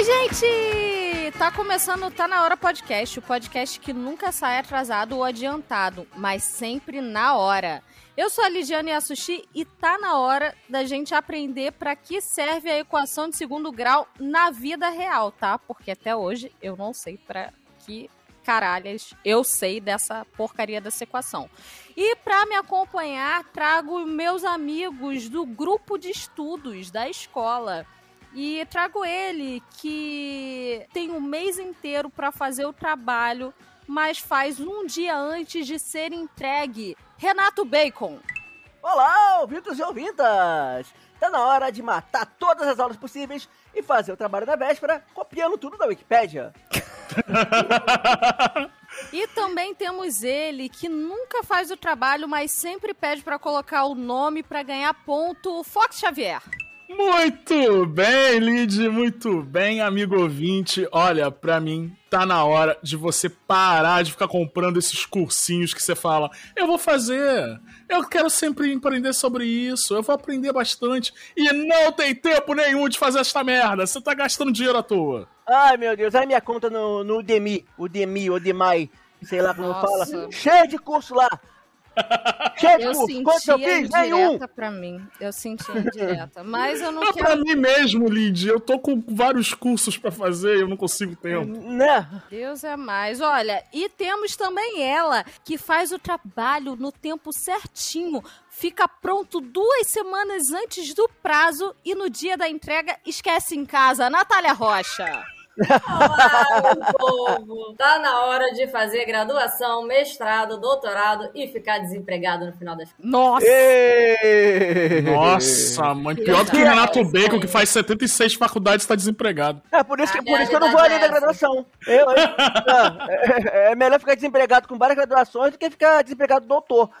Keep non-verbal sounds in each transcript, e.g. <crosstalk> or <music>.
Oi, gente! Tá começando Tá Na Hora Podcast, o podcast que nunca sai atrasado ou adiantado, mas sempre na hora. Eu sou a Lidiane Assushi e tá na hora da gente aprender para que serve a equação de segundo grau na vida real, tá? Porque até hoje eu não sei para que caralhas eu sei dessa porcaria dessa equação. E para me acompanhar, trago meus amigos do grupo de estudos da escola. E trago ele que tem um mês inteiro para fazer o trabalho, mas faz um dia antes de ser entregue. Renato Bacon. Olá, ouvintos e ouvintas! Tá na hora de matar todas as aulas possíveis e fazer o trabalho da véspera copiando tudo da Wikipédia. <laughs> e também temos ele que nunca faz o trabalho, mas sempre pede para colocar o nome para ganhar ponto, Fox Xavier. Muito bem, Lid, muito bem, amigo ouvinte. Olha, pra mim, tá na hora de você parar de ficar comprando esses cursinhos que você fala, eu vou fazer, eu quero sempre aprender sobre isso, eu vou aprender bastante. E não tem tempo nenhum de fazer esta merda, você tá gastando dinheiro à toa. Ai, meu Deus, aí minha conta no, no Udemy, Udemy, Udemy, sei lá como Nossa. fala, cheio de curso lá. Chefe, eu quanto eu fiz? Nenhum. pra mim. Eu senti indireta. Mas eu não é quero. pra mim mesmo, Lid. Eu tô com vários cursos pra fazer e eu não consigo tempo. Né? Deus é mais. Olha, e temos também ela, que faz o trabalho no tempo certinho. Fica pronto duas semanas antes do prazo e no dia da entrega esquece em casa. Natália Rocha. Olá, meu povo! Tá na hora de fazer graduação, mestrado, doutorado e ficar desempregado no final das contas. Nossa! Nossa, mãe, pior do que o Renato Bacon, que faz 76 faculdades e tá desempregado. É, por isso que, por isso que eu não vou além da graduação. Eu, eu, é, é, melhor ficar desempregado com várias graduações do que ficar desempregado doutor. <laughs>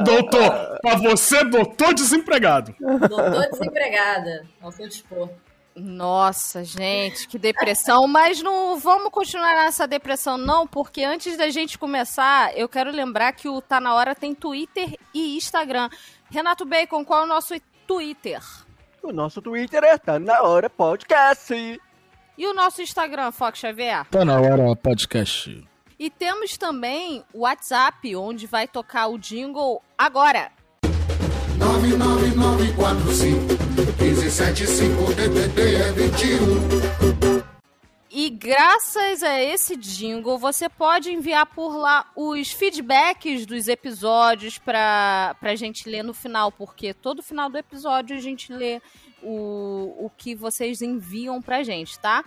doutor, pra você, doutor desempregado. Doutor desempregada, ao seu dispor. Nossa, gente, que depressão. Mas não vamos continuar nessa depressão, não, porque antes da gente começar, eu quero lembrar que o Tá Na Hora tem Twitter e Instagram. Renato Bacon, qual é o nosso Twitter? O nosso Twitter é Tá Na Hora Podcast. E o nosso Instagram, Fox Xavier? Tá Na Hora Podcast. E temos também o WhatsApp, onde vai tocar o jingle agora. 99945 1575 DDD é 21. E graças a esse jingle, você pode enviar por lá os feedbacks dos episódios pra, pra gente ler no final, porque todo final do episódio a gente lê o, o que vocês enviam pra gente, tá?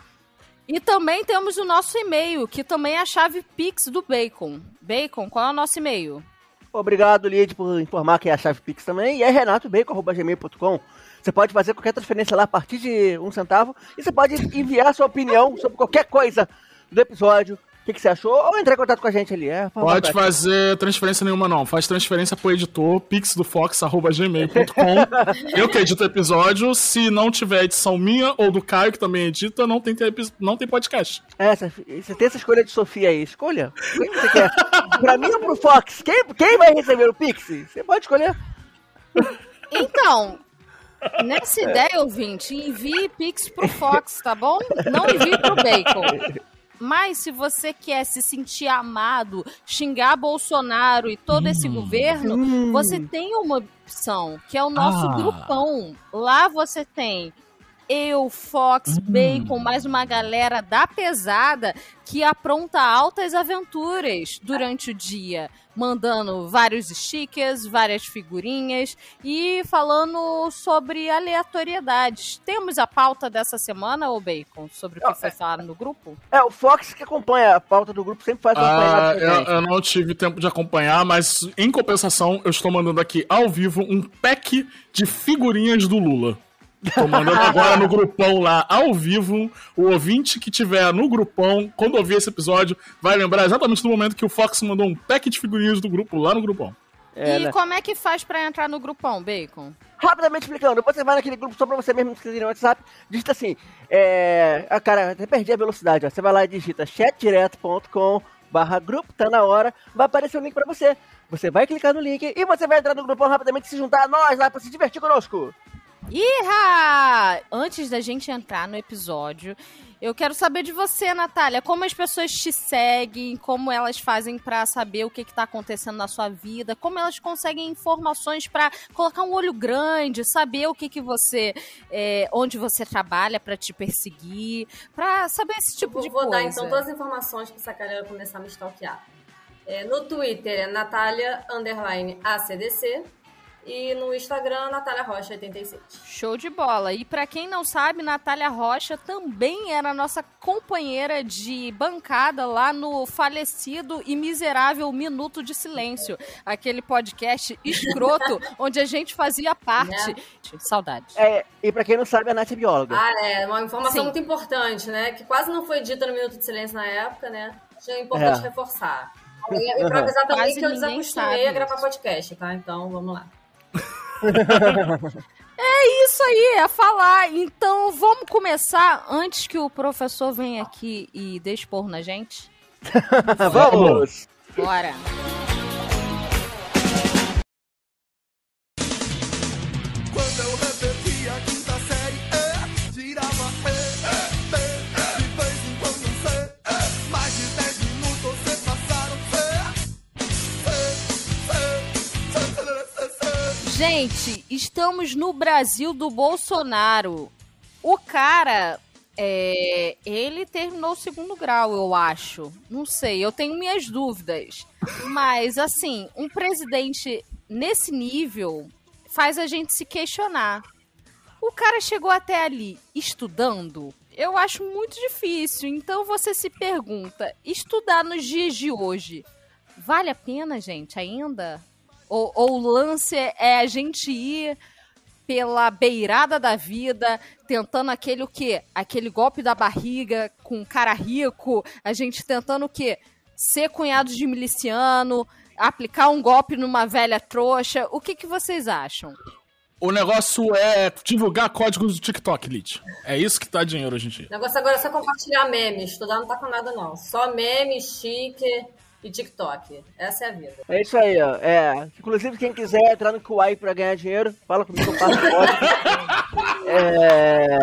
E também temos o nosso e-mail, que também é a chave Pix do Bacon. Bacon, qual é o nosso e-mail? Obrigado, Lid, por informar que é a chave Pix também. E é renatobacon.gmail.com. Você pode fazer qualquer transferência lá a partir de um centavo. E você pode enviar sua opinião sobre qualquer coisa do episódio. O que, que, você achou? Ou entrar em contato com a gente ali. É, Pode fazer transferência nenhuma, não. Faz transferência pro editor, pixdofox.gmail.com. <laughs> Eu que edito o episódio. Se não tiver edição minha ou do Caio, que também edita, não tem, não tem podcast. É, você tem essa escolha de Sofia aí. Escolha. Quem você quer? pra mim ou pro Fox? Quem, quem vai receber o Pix? Você pode escolher. Então, Nessa ideia, ouvinte, envie Pix pro Fox, tá bom? Não envie pro Bacon. Mas se você quer se sentir amado, xingar Bolsonaro e todo esse hum. governo, hum. você tem uma opção, que é o nosso ah. grupão. Lá você tem eu, Fox, hum. Bacon, mais uma galera da pesada que apronta altas aventuras durante o dia, mandando vários stickers, várias figurinhas e falando sobre aleatoriedades. Temos a pauta dessa semana, ô Bacon, sobre o que foi é, falado no grupo? É, o Fox que acompanha a pauta do grupo sempre faz ah, eu, eu não tive tempo de acompanhar, mas em compensação eu estou mandando aqui ao vivo um pack de figurinhas do Lula. Tô mandando agora no grupão lá, ao vivo. O ouvinte que tiver no grupão, quando ouvir esse episódio, vai lembrar exatamente do momento que o Fox mandou um pack de figurinhas do grupo lá no grupão. É, e né? como é que faz para entrar no grupão, Bacon? Rapidamente explicando, você vai naquele grupo só pra você mesmo escrever no WhatsApp, digita assim, é... Ah, cara, até perdi a velocidade, ó. Você vai lá e digita chatdireto.com barra grupo, tá na hora, vai aparecer o um link pra você. Você vai clicar no link e você vai entrar no grupão rapidamente e se juntar a nós lá pra se divertir conosco. Iha! Antes da gente entrar no episódio, eu quero saber de você, Natália, como as pessoas te seguem, como elas fazem para saber o que está acontecendo na sua vida, como elas conseguem informações para colocar um olho grande, saber o que, que você, é, onde você trabalha para te perseguir, para saber esse tipo de vou coisa. Vou dar então todas as informações para essa galera começar a me stalkear. É, no Twitter é Natália underline ACDC. E no Instagram, Natália Rocha 87. Show de bola. E para quem não sabe, Natália Rocha também era nossa companheira de bancada lá no falecido e miserável Minuto de Silêncio, aquele podcast escroto <laughs> onde a gente fazia parte. É. Saudades. É, e para quem não sabe, a Nath é bióloga. Ah, é, uma informação Sim. muito importante, né? Que quase não foi dita no Minuto de Silêncio na época, né? É importante é. reforçar. <laughs> E, e pra avisar também Quase que eu desacostumei a gravar podcast, tá? Então, vamos lá. <laughs> É isso aí, é falar. Então vamos começar antes que o professor venha aqui e dê expor na gente? <laughs> vamos! Bora! Gente, estamos no Brasil do Bolsonaro. O cara, é, ele terminou o segundo grau, eu acho. Não sei, eu tenho minhas dúvidas. Mas, assim, um presidente nesse nível faz a gente se questionar. O cara chegou até ali estudando? Eu acho muito difícil. Então você se pergunta: estudar nos dias de hoje vale a pena, gente, ainda? Ou, ou o lance é a gente ir pela beirada da vida, tentando aquele o quê? Aquele golpe da barriga com um cara rico, a gente tentando o quê? Ser cunhado de miliciano, aplicar um golpe numa velha trouxa. O que, que vocês acham? O negócio é divulgar códigos do TikTok, Lid. É isso que tá dinheiro hoje em dia. O negócio agora é só compartilhar memes. Estudar não tá com nada, não. Só memes, chique e TikTok. Essa é a vida. É isso aí, ó. É. Inclusive, quem quiser entrar no Kuai pra ganhar dinheiro, fala comigo, eu passo o <laughs> É.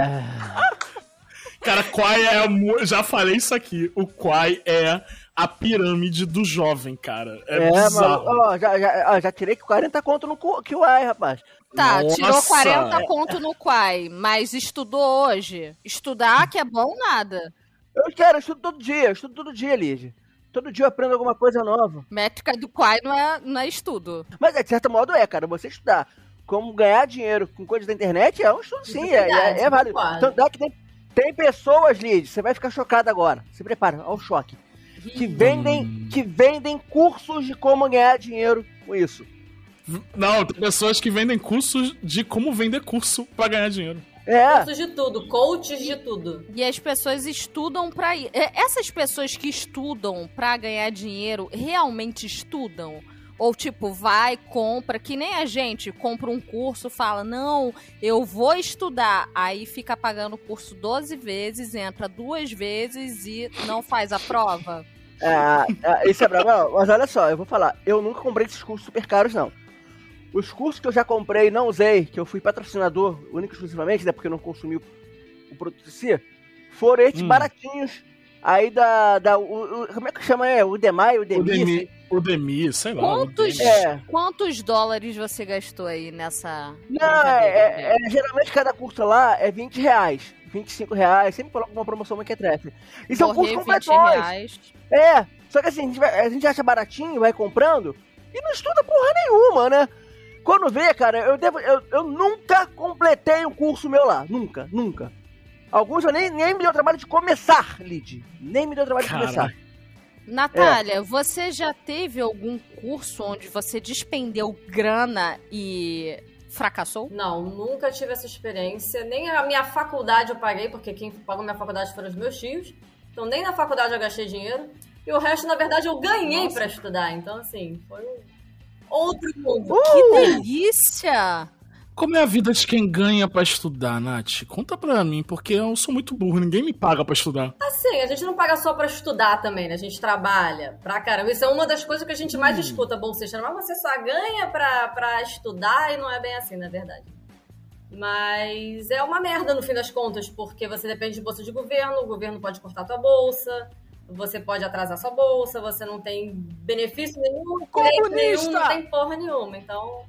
Cara, Quai é. Já falei isso aqui. O Quai é a pirâmide do jovem, cara. É, é bizarro. Mano, ó, já, já, já tirei 40 conto no Quai, rapaz. Tá, Nossa. tirou 40 conto no Quai, mas estudou hoje. Estudar que é bom nada. Eu quero, eu estudo todo dia, eu estudo todo dia, Lígia. Todo dia eu aprendo alguma coisa nova. Métrica do Quai não é, não é estudo. Mas de certo modo é, cara. Você estudar como ganhar dinheiro com coisas da internet é um estudo sim, é, é, é válido. Tanto é que tem, tem pessoas, Lid, você vai ficar chocado agora. Se prepara, ao choque. Que vendem, que vendem cursos de como ganhar dinheiro com isso. Não, tem pessoas que vendem cursos de como vender curso para ganhar dinheiro. É. Cursos de tudo, coaches de tudo. E as pessoas estudam para ir. É, essas pessoas que estudam para ganhar dinheiro realmente estudam? Ou tipo, vai, compra, que nem a gente compra um curso, fala, não, eu vou estudar. Aí fica pagando o curso 12 vezes, entra duas vezes e não faz a prova. É, é isso é bravo. Mas olha só, eu vou falar, eu nunca comprei esses cursos super caros, não. Os cursos que eu já comprei e não usei, que eu fui patrocinador único exclusivamente, né? Porque eu não consumi o, o produto em si, foram esses hum. baratinhos. Aí da. da o, o, como é que chama? É? O Demai, o Demi? O Demi, sei lá. Quantos, é. quantos dólares você gastou aí nessa. Não, é, é, é, geralmente cada curso lá é 20 reais. 25 reais, sempre coloca uma promoção mequetrefe. E são cursos completões. É, só que assim, a gente, vai, a gente acha baratinho, vai comprando e não estuda porra nenhuma, né? Quando vê, cara, eu, devo, eu, eu nunca completei um curso meu lá. Nunca, nunca. Alguns eu nem, nem me deu trabalho de começar, Lid. Nem me deu trabalho de começar. Natália, é. você já teve algum curso onde você despendeu grana e fracassou? Não, nunca tive essa experiência. Nem a minha faculdade eu paguei, porque quem pagou minha faculdade foram os meus tios. Então nem na faculdade eu gastei dinheiro. E o resto, na verdade, eu ganhei para estudar. Então, assim, foi outro mundo. Uh! Que delícia! Como é a vida de quem ganha para estudar, Nath? Conta pra mim, porque eu sou muito burro, ninguém me paga para estudar. Assim, a gente não paga só para estudar também, né? A gente trabalha pra caramba. Isso é uma das coisas que a gente mais hum. bolsista. Mas você só ganha pra, pra estudar e não é bem assim, na é verdade. Mas é uma merda no fim das contas, porque você depende de bolsa de governo, o governo pode cortar tua bolsa, você pode atrasar sua bolsa, você não tem benefício nenhum, nenhum, não tem porra nenhuma. Então,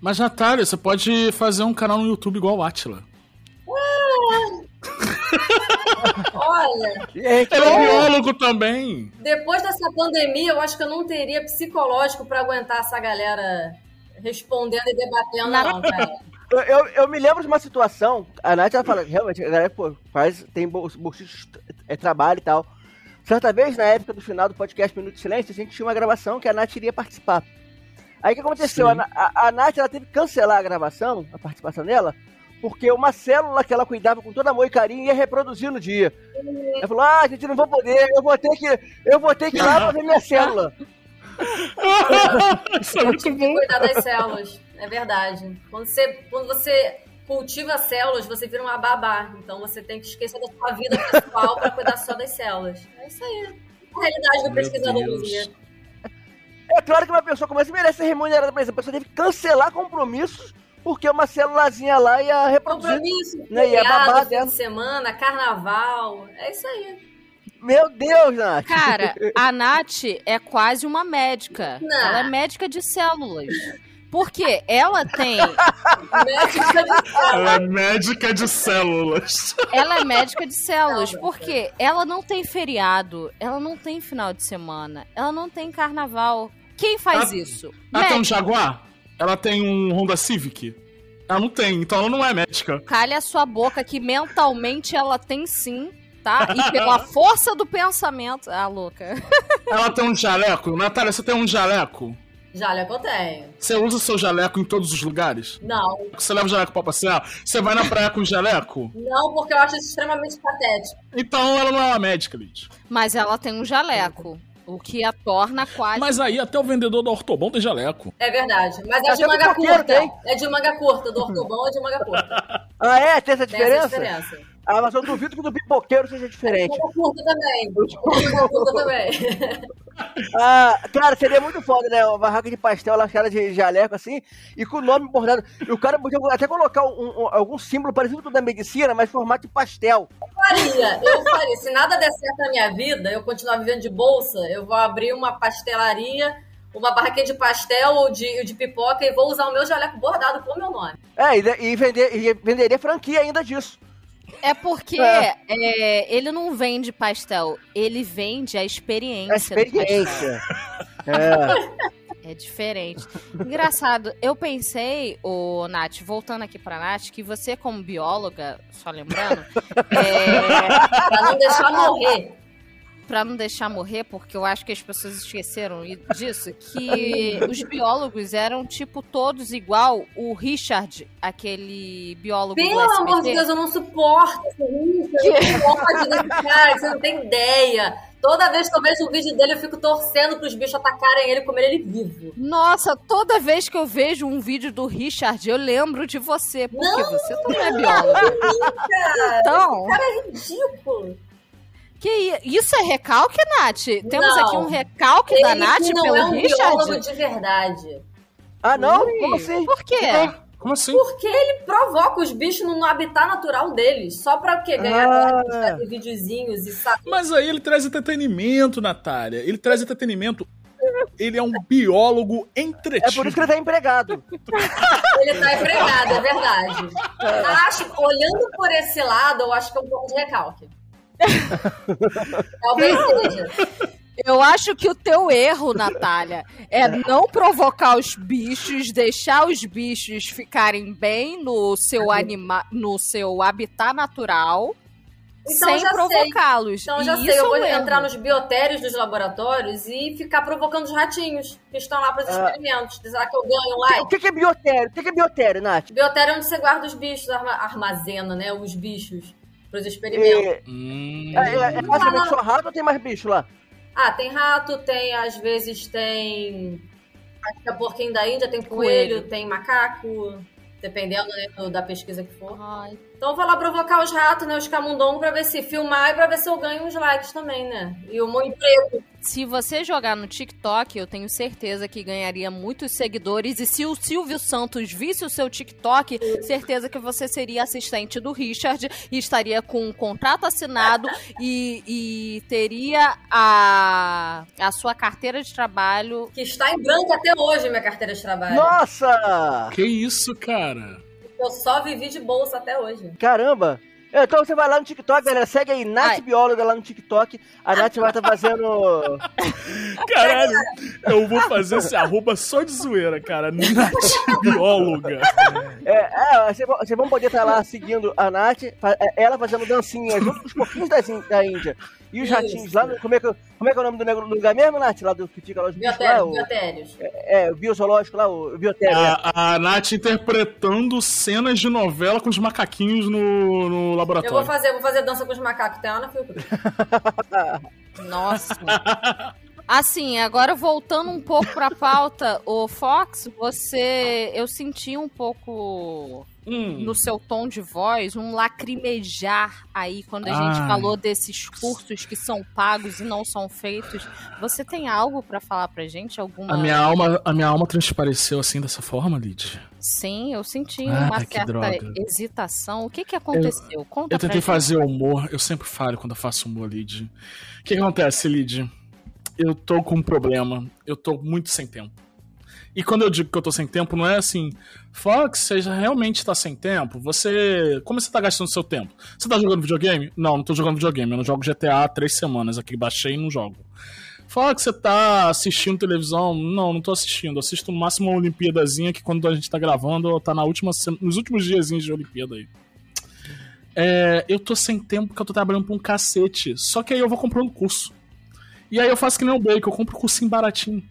Mas, Natália, você pode fazer um canal no YouTube igual o Atila. <laughs> olha, Gente, Ele é ó, biólogo também. depois dessa pandemia, eu acho que eu não teria psicológico pra aguentar essa galera respondendo e debatendo, não, cara. Eu, eu, eu me lembro de uma situação, a Nath ela fala, realmente, a galera pô, faz, tem bol- bolsistas, é, trabalho e tal. Certa vez, na época do final do podcast Minuto de Silêncio, a gente tinha uma gravação que a Nath iria participar. Aí o que aconteceu? A, a, a Nath ela teve que cancelar a gravação, a participação dela, porque uma célula que ela cuidava com todo amor e carinho ia reproduzir no dia. Ela falou: Ah, gente, não vou poder, eu vou ter que, eu vou ter que ir lá pra ver minha célula. <laughs> Isso é muito bom. cuidar das células. É verdade. Quando você, quando você cultiva células, você vira uma babá. Então você tem que esquecer da sua vida pessoal para cuidar só das células. É isso aí. A realidade do pesquisador do dia. É claro que uma pessoa como essa merece ser remunerada por isso. A pessoa teve que cancelar compromissos porque uma célulazinha lá ia reproduzir. Compromisso, Né, e a babá feriado, fim dela. de semana, carnaval. É isso aí. Meu Deus, Nath. Cara, <laughs> a Nath é quase uma médica. Não. Ela é médica de células. Porque ela tem. Médica de Ela é médica de células. Ela é médica de células. Porque ela não tem feriado, ela não tem final de semana, ela não tem carnaval. Quem faz Ah, isso? Ela tem um. Jaguar? Ela tem um Honda Civic? Ela não tem, então ela não é médica. Calha a sua boca que mentalmente ela tem sim, tá? E pela <laughs> força do pensamento. Ah, louca. Ela tem um jaleco? Natália, você tem um jaleco? Jaleco eu tenho. Você usa seu jaleco em todos os lugares? Não, Você leva o jaleco pra passear? Você vai na praia com o jaleco? não, porque eu acho isso extremamente patético. Então ela não é uma médica, Lid. Mas ela tem um jaleco. O que a torna quase. Mas aí até o vendedor da Ortobon tem jaleco. É verdade. Mas é de do manga curta. É de manga curta. Do ortobão é de manga curta. <laughs> Ah, é? Tem essa Tem essa diferença? Ah, mas eu duvido que do pipoqueiro seja diferente. Manga curta também. Manga curta também. <laughs> Ah, cara, seria muito foda, né? Uma barraca de pastel lá, cara de jaleco assim, e com o nome bordado. E o cara podia até colocar um- um- algum símbolo parecido com o da medicina, mas formato de pastel. faria, eu faria. Se nada der certo na minha vida, eu continuar vivendo de bolsa, eu vou abrir uma pastelaria, uma barraquinha de pastel ou de, de pipoca e vou usar o meu jaleco bordado com o meu nome. É, e, e vender, e venderia franquia ainda disso. É porque É. é, ele não vende pastel, ele vende a experiência. A do pastel. experiência. É. É diferente. Engraçado, eu pensei, o Nath, voltando aqui pra Nath, que você, como bióloga, só lembrando, é, Pra não deixar morrer. Pra não deixar morrer, porque eu acho que as pessoas esqueceram disso, que <laughs> os biólogos eram, tipo, todos igual o Richard, aquele biólogo Pelo amor de Deus, eu não suporto esse Richard. Não <laughs> desse cara, você não tem ideia. Toda vez que eu vejo um vídeo dele, eu fico torcendo pros bichos atacarem ele e comer ele vivo. Nossa, toda vez que eu vejo um vídeo do Richard, eu lembro de você, porque Não! você também é biólogo. Cara, Então, é ridículo. Que isso é recalque, Nath? Temos Não. aqui um recalque da Nath não pelo é um biólogo Richard? de verdade. Ah, não? Ui, Como assim? Por quê? Como assim? Porque ele provoca os bichos no habitat natural deles. Só pra o quê? Ganhar Ah. likes, videozinhos e saco. Mas aí ele traz entretenimento, Natália. Ele traz entretenimento. Ele é um biólogo entretido. É por isso que ele tá empregado. Ele tá empregado, é verdade. Acho, olhando por esse lado, eu acho que é um pouco de recalque. <laughs> Talvez seja. Eu acho que o teu erro, Natália, é não provocar os bichos, deixar os bichos ficarem bem no seu anima no seu habitat natural, Então sem provocá-los. Então E já sei, eu é vou erro. entrar nos biotérios dos laboratórios e ficar provocando os ratinhos que estão lá para os Ah. experimentos. Será que eu ganho O like? que, que é biotério? O que, que é biotério, Nath? Biotério é onde você guarda os bichos, arma- armazena, né? Os bichos para os experimentos. É, Hum. é, é, é basicamente só rato ou tem mais bicho lá? Ah, tem rato, tem, às vezes tem. Acho que é porquinho da Índia, tem coelho, Coelho. tem macaco, dependendo né, do- da pesquisa que for. Ai, Então eu vou lá provocar os ratos, né? Os camundongos, pra ver se filmar e pra ver se eu ganho uns likes também, né? E o molho preto. se você jogar no TikTok, eu tenho certeza que ganharia muitos seguidores. E se o Silvio Santos visse o seu TikTok, certeza que você seria assistente do Richard e estaria com um contrato assinado e, e teria a, a sua carteira de trabalho. Que está em branco até hoje, minha carteira de trabalho. Nossa! Que isso, cara? Eu só vivi de bolsa até hoje. Caramba! Então você vai lá no TikTok, galera. Segue aí, Nath Ai. Bióloga lá no TikTok. A Nath vai estar fazendo. <laughs> Caralho, eu vou fazer esse arroba só de zoeira, cara. Nath bióloga. É, é, vocês vão- poder estar lá seguindo a Nath, é, ela fazendo dancinha junto com os porquinhos da, Ín- da Índia. E os Isso. ratinhos lá. Como é, que, como é que é o nome do negro- do lugar mesmo, Nath? Lá do que fica lá os bichos lá? Biotérios, O, biotérios. é, o biozoológico lá, o biotério. A, a Nath interpretando cenas de novela com os macaquinhos no, no Eu vou laboratório. fazer, vou fazer dança com os macacos, tem lá na Fiocruz. <laughs> Nossa. <laughs> Assim, agora voltando um pouco pra pauta, o Fox, você. Eu senti um pouco Hum, no seu tom de voz um lacrimejar aí quando a gente Ai. falou desses cursos que são pagos e não são feitos. Você tem algo pra falar pra gente? Alguma. a, minha alma, a minha alma transpareceu assim dessa forma, Lid. Sim, eu senti Ah, uma certa hesitação. O que que aconteceu? Conta Eu tentei fazer humor, eu sempre falho quando eu faço humor, Lid. O que, que acontece, Lid? Eu tô com um problema, eu tô muito sem tempo. E quando eu digo que eu tô sem tempo, não é assim, Fox, você realmente tá sem tempo? Você. Como você tá gastando seu tempo? Você tá jogando videogame? Não, não tô jogando videogame. Eu não jogo GTA há três semanas aqui, baixei e não jogo. Fox, você tá assistindo televisão? Não, não tô assistindo. Eu assisto no máximo uma Olimpíadazinha que quando a gente tá gravando, tá na última, nos últimos diazinhos de Olimpíada aí. É, eu tô sem tempo porque eu tô trabalhando pra um cacete. Só que aí eu vou comprando curso. E aí eu faço que nem o Bacon, eu compro cursinho baratinho.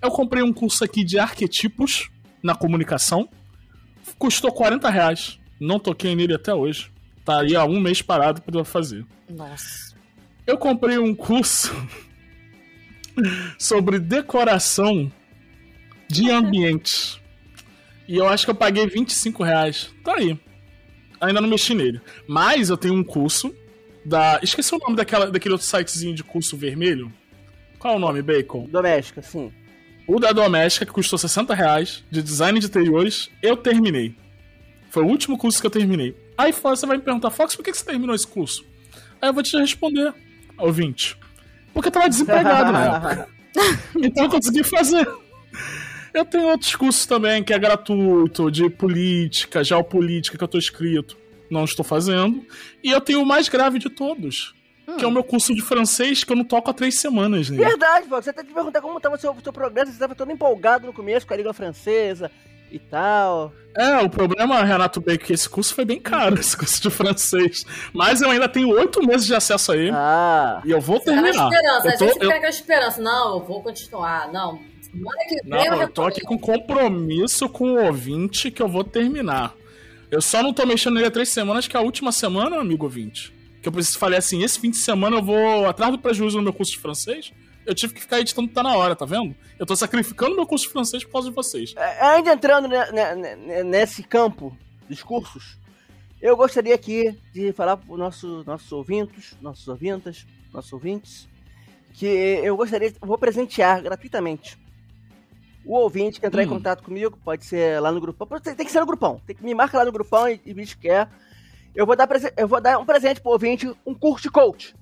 Eu comprei um curso aqui de arquetipos na comunicação. Custou 40 reais. Não toquei nele até hoje. Tá aí há um mês parado pra eu fazer. Nossa. Eu comprei um curso <laughs> sobre decoração de ambientes. E eu acho que eu paguei 25 reais. Tá aí. Ainda não mexi nele. Mas eu tenho um curso da. Esqueci o nome daquela, daquele outro sitezinho de curso vermelho. Qual é o nome, Bacon? Doméstica, sim. O da Doméstica, que custou 60 reais, de design de interiores, eu terminei. Foi o último curso que eu terminei. Aí você vai me perguntar, Fox, por que você terminou esse curso? Aí eu vou te responder, ouvinte. Porque eu tava desempregado na época. <laughs> Então eu consegui fazer. Eu tenho outros cursos também, que é gratuito, de política, geopolítica, que eu tô inscrito. Não estou fazendo. E eu tenho o mais grave de todos, que é o meu curso de francês, que eu não toco há três semanas, né? Verdade, Fox. Você até te perguntar como estava o seu, seu progresso. Você estava todo empolgado no começo com a língua francesa e tal. É, o problema, Renato é que esse curso foi bem caro, <laughs> esse curso de francês. Mas eu ainda tenho oito meses de acesso a ele. Ah. E eu vou na terminar. esperança, Eu a tô- gente eu- com aquela esperança. Não, eu vou continuar. Não, semana que vem Não, eu eu tô aqui com compromisso com o ouvinte que eu vou terminar. Eu só não tô mexendo nele há três semanas, que é a última semana, amigo ouvinte. Que eu preciso falei assim, esse fim de semana eu vou atrás do prejuízo no meu curso de francês. Eu tive que ficar editando tá na hora, tá vendo? Eu tô sacrificando meu curso de francês por causa de vocês. É, Ainda entrando ne- ne- ne- nesse campo dos cursos, eu gostaria aqui de falar para os nossos, nossos ouvintes, nossos ouvintas, nossos ouvintes, que eu gostaria, vou presentear gratuitamente o ouvinte que entrar em Hum. contato comigo, pode ser lá no grupão, tem tem que ser no grupão, tem que me marca lá no grupão e, e me quer. Eu vou dar eu vou dar um presente pro ouvinte, um curso de coach.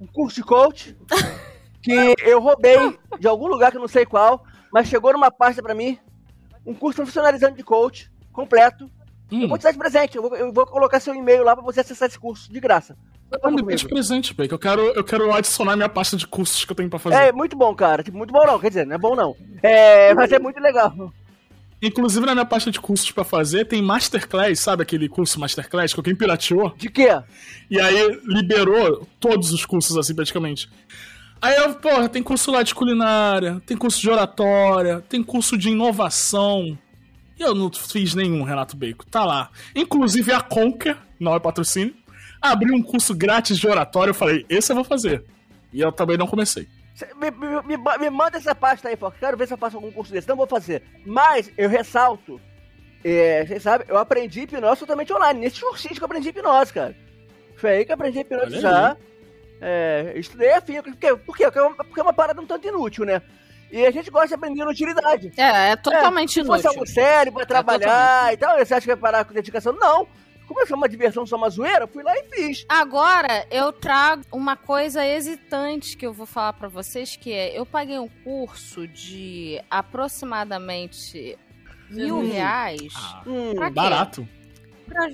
Um curso de coach <laughs> que eu roubei de algum lugar que eu não sei qual, mas chegou numa pasta pra mim, um curso profissionalizante de coach completo. Eu Hum, vou te dar de presente, eu vou, eu vou colocar seu e-mail lá pra você acessar esse curso de graça. Ah, me dê de presente, Bacon. Eu quero, eu quero adicionar minha pasta de cursos que eu tenho pra fazer. É muito bom, cara. Tipo, muito bom não, quer dizer, não é bom não. É, mas é muito legal. Inclusive, na minha pasta de cursos pra fazer, tem Masterclass, sabe aquele curso Masterclass que alguém pirateou? De quê? E aí liberou todos os cursos, assim, praticamente. Aí eu, porra, tem curso lá de culinária, tem curso de oratória, tem curso de inovação. E eu não fiz nenhum, Renato Bacon. Tá lá. Inclusive a Conquer, não é patrocínio, abriu um curso grátis de oratória. Eu falei, esse eu vou fazer. E eu também não comecei. Cê- Me, me- me me manda essa pasta aí, Fox. Quero ver se eu faço algum curso desse. Não vou fazer. Mas eu ressalto. É, vocês sabem, eu aprendi hipnose totalmente online. Nesse cursinho que eu aprendi hipnose, cara. Foi aí que eu aprendi hipnose Olha já. É, estudei afim, porque, por quê? Porque é, uma, porque é uma parada um tanto inútil, né? E a gente gosta de aprender utilidade. É, é totalmente é, se inútil. Se fosse algo sério pra trabalhar é e tal, você acha que vai parar com dedicação? Não. Como é uma diversão, só uma zoeira, fui lá e fiz. Agora, eu trago uma coisa hesitante que eu vou falar para vocês, que é, eu paguei um curso de aproximadamente mil hum. reais. Ah, hum, barato. Pra,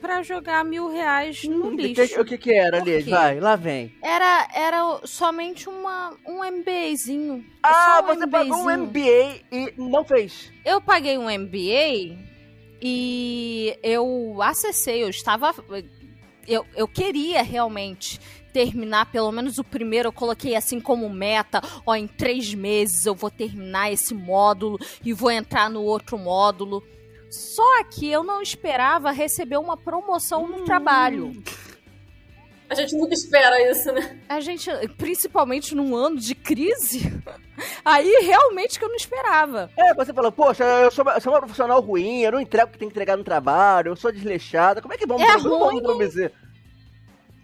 pra jogar mil reais no hum, lixo. O que que era, ali? Vai, lá vem. Era, era somente uma, um MBAzinho. Ah, um você MBAzinho. pagou um MBA e não fez. Eu paguei um MBA e eu acessei, eu estava. Eu, eu queria realmente terminar pelo menos o primeiro. Eu coloquei assim como meta: ó, em três meses eu vou terminar esse módulo e vou entrar no outro módulo. Só que eu não esperava receber uma promoção no hum. trabalho. A gente nunca espera isso, né? A gente, principalmente num ano de crise, <laughs> aí realmente que eu não esperava. É, você falou, poxa, eu sou, eu sou uma profissional ruim, eu não entrego o que tem que entregar no trabalho, eu sou desleixada, como é que vamos, é ruim. vamos dizer?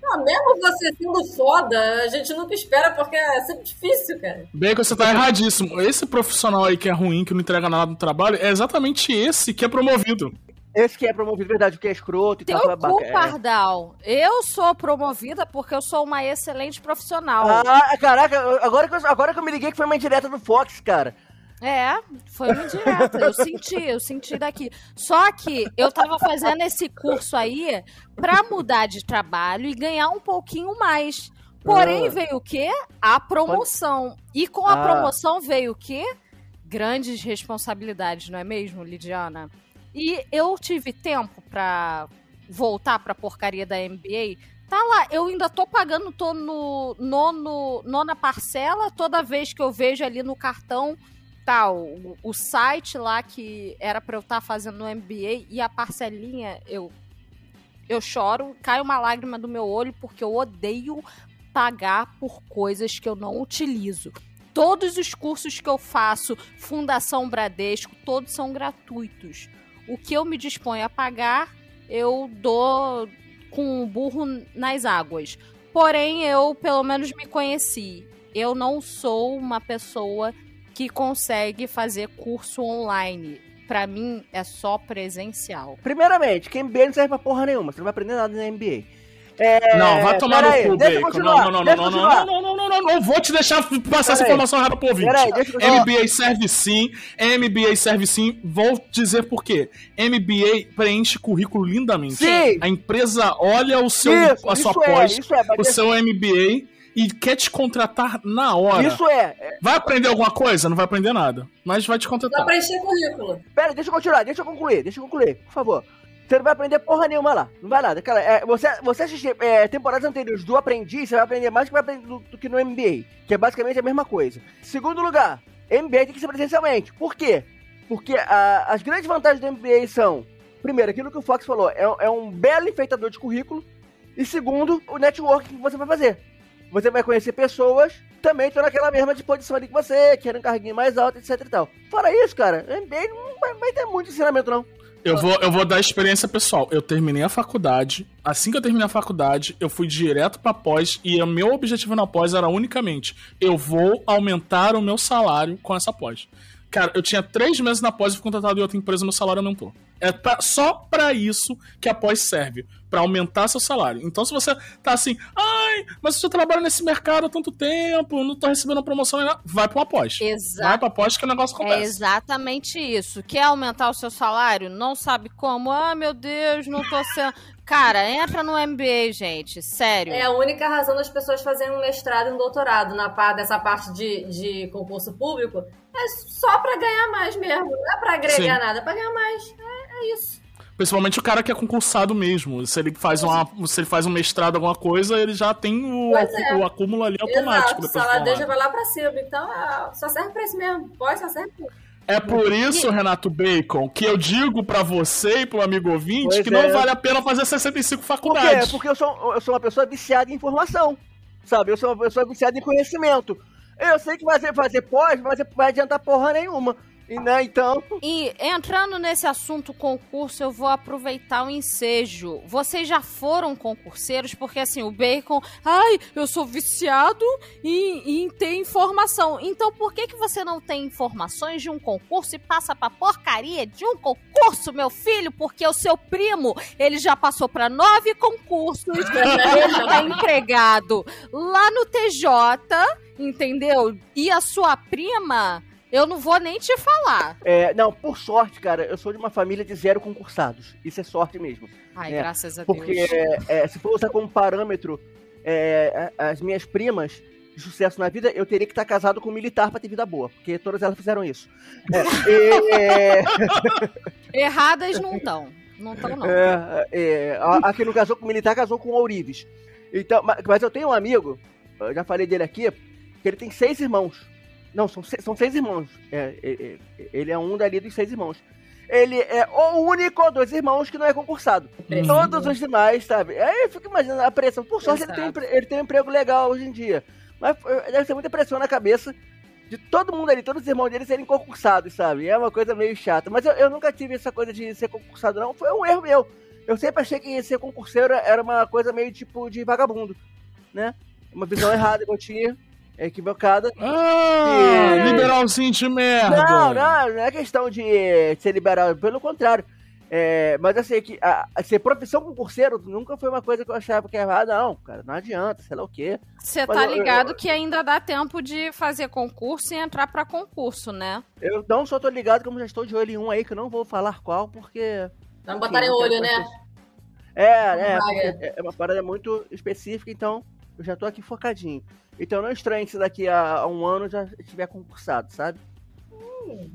Não, mesmo você sendo foda, a gente nunca espera porque é sempre difícil, cara. Bem que você tá erradíssimo. Esse profissional aí que é ruim, que não entrega nada no trabalho, é exatamente esse que é promovido. Esse que é promovido, verdade, que é escroto e Teu tal. Teu cu, é. Pardal. Eu sou promovida porque eu sou uma excelente profissional. Ah, caraca, agora que eu, agora que eu me liguei que foi uma indireta do Fox, cara. É, foi uma indireta. Eu senti, eu senti daqui. Só que eu tava fazendo esse curso aí pra mudar de trabalho e ganhar um pouquinho mais. Porém, ah. veio o quê? A promoção. E com a ah. promoção veio o quê? Grandes responsabilidades, não é mesmo, Lidiana? E eu tive tempo pra voltar pra porcaria da MBA. Tá lá, eu ainda tô pagando, tô no nono, nona parcela, toda vez que eu vejo ali no cartão, tá, o, o site lá que era pra eu estar tá fazendo no MBA e a parcelinha, eu, eu choro, cai uma lágrima do meu olho porque eu odeio pagar por coisas que eu não utilizo. Todos os cursos que eu faço, Fundação Bradesco, todos são gratuitos o que eu me disponho a pagar, eu dou com o burro nas águas. Porém, eu pelo menos me conheci. Eu não sou uma pessoa que consegue fazer curso online. Para mim, é só presencial. Primeiramente, que MBA não serve pra porra nenhuma. Você não vai aprender nada na MBA. É... Não, vai tomar no cu, Bacon. Não, não, não, não, não, não, não, não, não, não, não, vou te deixar passar essa informação errada pro ouvinte. MBA serve sim, MBA serve sim, vou dizer por quê. MBA preenche currículo lindamente. Sim. A empresa olha o seu, a sua pós, o seu MBA e quer te contratar na hora. Isso é. Vai aprender alguma coisa? Não vai aprender nada. Mas vai te contratar. Vai preencher currículo. Pera, deixa eu continuar, deixa eu concluir, deixa eu concluir, por favor. Você não vai aprender porra nenhuma lá. Não vai nada. Cara, é, você, você é, temporadas anteriores do Aprendiz, você vai aprender mais que, vai aprender do, do, que no MBA. Que é basicamente a mesma coisa. Segundo lugar, MBA tem que ser presencialmente. Por quê? Porque a, as grandes vantagens do MBA são, primeiro, aquilo que o Fox falou, é, é um belo enfeitador de currículo. E segundo, o networking que você vai fazer. Você vai conhecer pessoas também estão naquela mesma disposição ali que você, querendo um carguinho mais alto, etc e tal. Fora isso, cara, MBA não vai, vai ter muito ensinamento, não. Eu vou, eu vou dar experiência pessoal. Eu terminei a faculdade. Assim que eu terminei a faculdade, eu fui direto pra pós. E o meu objetivo na pós era unicamente: eu vou aumentar o meu salário com essa pós. Cara, eu tinha três meses na pós e fui contratado em outra empresa, meu salário aumentou. É pra, só para isso que a pós serve, para aumentar seu salário. Então, se você tá assim, ai, mas eu trabalho nesse mercado há tanto tempo, não tô recebendo promoção, vai pra uma pós. Exato. Vai pra pós que o negócio é acontece. É exatamente isso. Quer aumentar o seu salário? Não sabe como? Ah, meu Deus, não tô sendo. Cara, entra no MBA, gente. Sério. É a única razão das pessoas fazerem um mestrado e um doutorado na parte dessa parte de, de concurso público. É só pra ganhar mais mesmo. Não é pra agregar Sim. nada, é pra ganhar mais. É, é, isso. Principalmente o cara que é concursado mesmo. Se ele faz, uma, se ele faz um mestrado, alguma coisa, ele já tem o, é. o acúmulo ali automático. Exato, o salário dele já vai lá pra cima. Então, é, só serve pra isso mesmo. Pode, só serve pra isso. É por isso, Renato Bacon, que eu digo para você e pro amigo ouvinte pois que é. não vale a pena fazer 65 faculdades. Por quê? Porque eu sou, eu sou uma pessoa viciada em informação, sabe? Eu sou uma pessoa viciada em conhecimento. Eu sei que fazer, fazer pós vai, vai adiantar porra nenhuma. E, né, então. E entrando nesse assunto concurso, eu vou aproveitar o ensejo. Vocês já foram concurseiros? Porque assim, o Bacon, ai, eu sou viciado em, em ter informação. Então por que, que você não tem informações de um concurso e passa pra porcaria de um concurso, meu filho? Porque o seu primo, ele já passou pra nove concursos, <laughs> ele tá empregado lá no TJ, entendeu? E a sua prima eu não vou nem te falar. É, não, por sorte, cara, eu sou de uma família de zero concursados. Isso é sorte mesmo. Ai, É, graças a Porque Deus. é, é, se for usar como parâmetro é, as minhas primas de sucesso na vida, eu teria que estar casado com um militar pra ter vida boa. Porque todas elas fizeram isso. <laughs> Erradas não estão. Não estão, não. A, a que não casou com militar casou com ourives. Então, mas, mas eu tenho um amigo, eu já falei dele aqui, que ele tem seis irmãos. Não, são, são seis irmãos. É, é, é, ele é um dali dos seis irmãos. Ele é o único dos irmãos que não é concursado. Todos os demais, sabe? Aí eu fico imaginando a pressão. Por sorte, ele tem, ele tem um emprego legal hoje em dia. Mas eh, deve ser muita pressão na cabeça de todo mundo ali, todos os irmãos dele serem concursados, sabe? É uma coisa meio chata. Mas eu, eu nunca tive essa coisa de ser concursado, não. Foi um erro meu. Eu sempre achei que ser concurseiro era uma coisa meio tipo de vagabundo, né? Uma visão errada que eu tinha, equivocada. Ah, E- liberalzinho de merda. Não, não, não é questão de ser liberal, pelo contrário. É, mas eu sei que a, a ser profissão concurseiro nunca foi uma coisa que eu achava que era, ah, não, cara, não adianta, sei lá o quê. Você tá eu- ligado eu- que ainda dá tempo de fazer concurso e entrar pra concurso, né? Eu não só tô ligado, como já estou de olho em um aí, que eu não vou falar qual, porque. Não botarem olho, né? É, é, porque é uma parada muito específica, então eu já tô aqui focadinho. Então não estranhe se daqui a, a um ano já estiver concursado, sabe? Hum,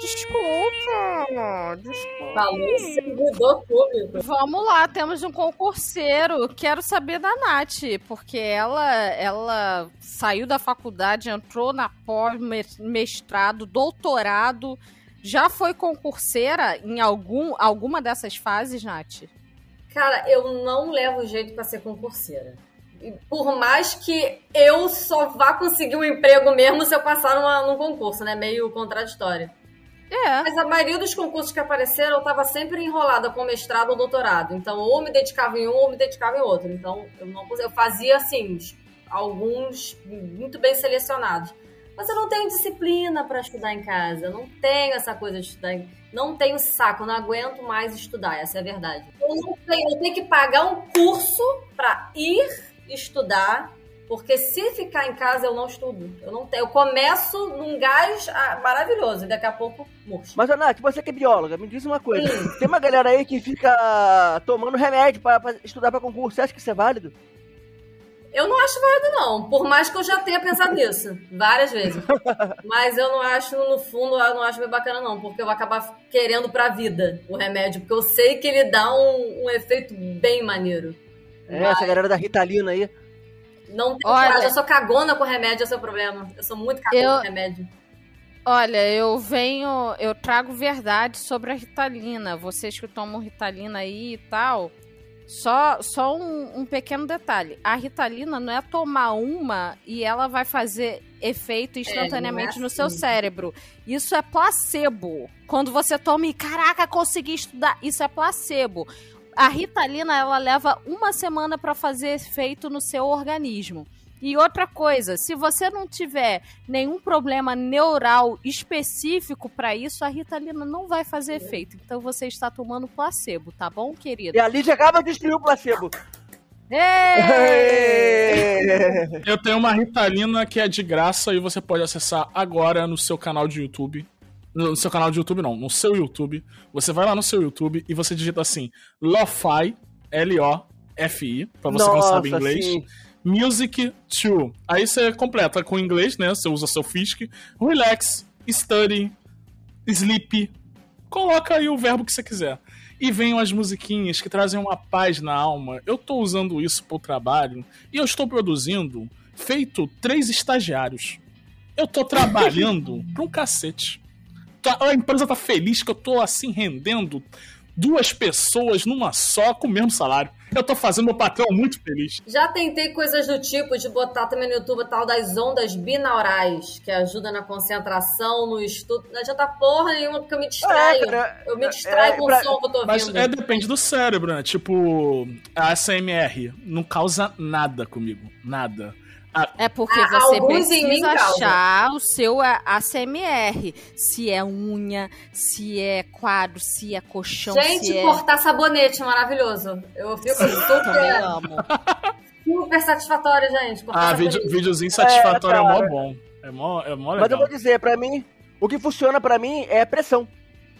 desculpa. Desculpa. Falou servidor público. Vamos lá, temos um concurseiro. Quero saber da Nath, porque ela, ela saiu da faculdade, entrou na pós-mestrado, doutorado. Já foi concurseira em algum, alguma dessas fases, Nath? Cara, eu não levo jeito pra ser concurseira. Por mais que eu só vá conseguir um emprego mesmo se eu passar numa, num concurso, né? Meio contraditório. É. Mas a maioria dos concursos que apareceram, eu tava sempre enrolada com mestrado ou doutorado. Então, ou me dedicava em um, ou me dedicava em outro. Então, eu não eu fazia, assim, alguns muito bem selecionados. Mas eu não tenho disciplina para estudar em casa. Eu não tenho essa coisa de estudar em... Não tenho saco, não aguento mais estudar, essa é a verdade. Eu, não tenho, eu tenho que pagar um curso para ir estudar, porque se ficar em casa eu não estudo. Eu não tenho. Eu começo num gás ah, maravilhoso e daqui a pouco murcho. Mas, Nath, você que é bióloga, me diz uma coisa. Tem uma galera aí que fica tomando remédio pra estudar pra concurso. Você acha que isso é válido? Eu não acho válido, não. Por mais que eu já tenha pensado nisso várias vezes. <laughs> Mas eu não acho, no fundo, eu não acho bem bacana, não. Porque eu vou acabar querendo pra vida o remédio. Porque eu sei que ele dá um, um efeito bem maneiro. É, Mas essa galera da Ritalina aí. Não tenho Olha- coragem. Eu sou cagona com remédio, esse é o problema. Eu sou muito cagona Eu- com remédio. Olha, eu venho, eu trago verdade sobre a Ritalina. Vocês que tomam Ritalina aí e tal. Só, só um, um pequeno detalhe. A Ritalina não é tomar uma e ela vai fazer efeito instantaneamente não é no seu assim. cérebro. Isso é placebo. Quando você toma e, caraca, consegui estudar. Isso é placebo. A Ritalina, ela leva uma semana para fazer efeito no seu organismo. E outra coisa, se você não tiver nenhum problema neural específico para isso, a Ritalina não vai fazer efeito. Então você está tomando placebo, tá bom, querido? E a Lídia acaba de destruir o placebo. Eu tenho uma Ritalina que é de graça e você pode acessar agora no seu canal de YouTube. No seu canal de YouTube, não, no seu YouTube. Você vai lá no seu YouTube e você digita assim: Lo-Fi, L-O-F-I, pra você que não sabe inglês. sim. Music 2. Aí você completa com inglês, né? Você usa seu Fisk. Relax, study, sleep. Coloca aí o verbo que você quiser. E venham as musiquinhas que trazem uma paz na alma. Eu tô usando isso pro trabalho e eu estou produzindo feito três estagiários. Eu tô trabalhando <laughs> pra um cacete. Tá- A empresa tá feliz que eu tô assim rendendo duas pessoas numa só com o mesmo salário. Eu tô fazendo meu patrão muito feliz. Já tentei coisas do tipo de botar também no YouTube tal das ondas binaurais, que ajuda na concentração, no estudo. Não adianta porra nenhuma, porque eu me distraio. É, eu me distraio é, com pra, o som que eu tô ouvindo. Mas é, depende do cérebro, né? Tipo, a ASMR não causa nada comigo. Nada. É porque ah, você precisa achar o seu ACMR. Se é unha, se é quadro, se é colchão. Gente, é... cortar sabonete maravilhoso. Eu fico super. amo. <laughs> Super satisfatório, gente. Ah, vídeo, videozinho satisfatório é, é mó bom. É mó, é mó legal. Mas eu vou dizer, pra mim, o que funciona pra mim é pressão.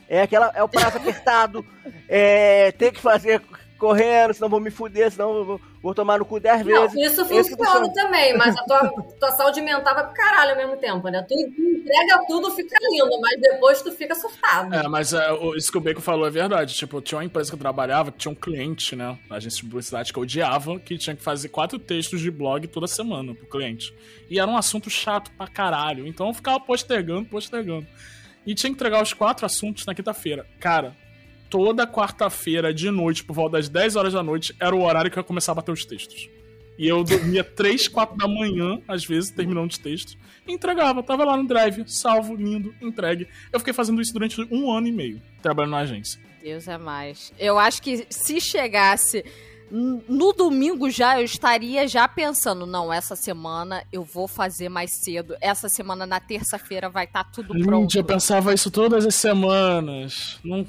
É aquela, é o prazo <laughs> apertado, é ter que fazer correndo, senão vou me fuder, senão vou, vou tomar no cu 10 vezes. Isso funciona também, mas a tua, <laughs> tua saúde mental vai pro caralho ao mesmo tempo, né? Tu entrega tudo, fica lindo, mas depois tu fica surtado. É, mas é, isso que o Bacon falou é verdade. Tipo, tinha uma empresa que eu trabalhava que tinha um cliente, né? Na agência de publicidade que eu odiava, que tinha que fazer quatro textos de blog toda semana pro cliente. E era um assunto chato pra caralho. Então eu ficava postergando, postergando. E tinha que entregar os quatro assuntos na quinta-feira. Cara, toda quarta-feira de noite, por volta das 10 horas da noite, era o horário que eu começava a bater os textos. E eu dormia <laughs> 3, 4 da manhã, às vezes, terminando os textos, e entregava. Tava lá no drive, salvo, lindo, entregue. Eu fiquei fazendo isso durante um ano e meio, trabalhando na agência. Deus é mais. Eu acho que se chegasse no domingo já eu estaria já pensando, não, essa semana eu vou fazer mais cedo. Essa semana na terça-feira vai estar tá tudo pronto. Eu pensava isso todas as semanas. Não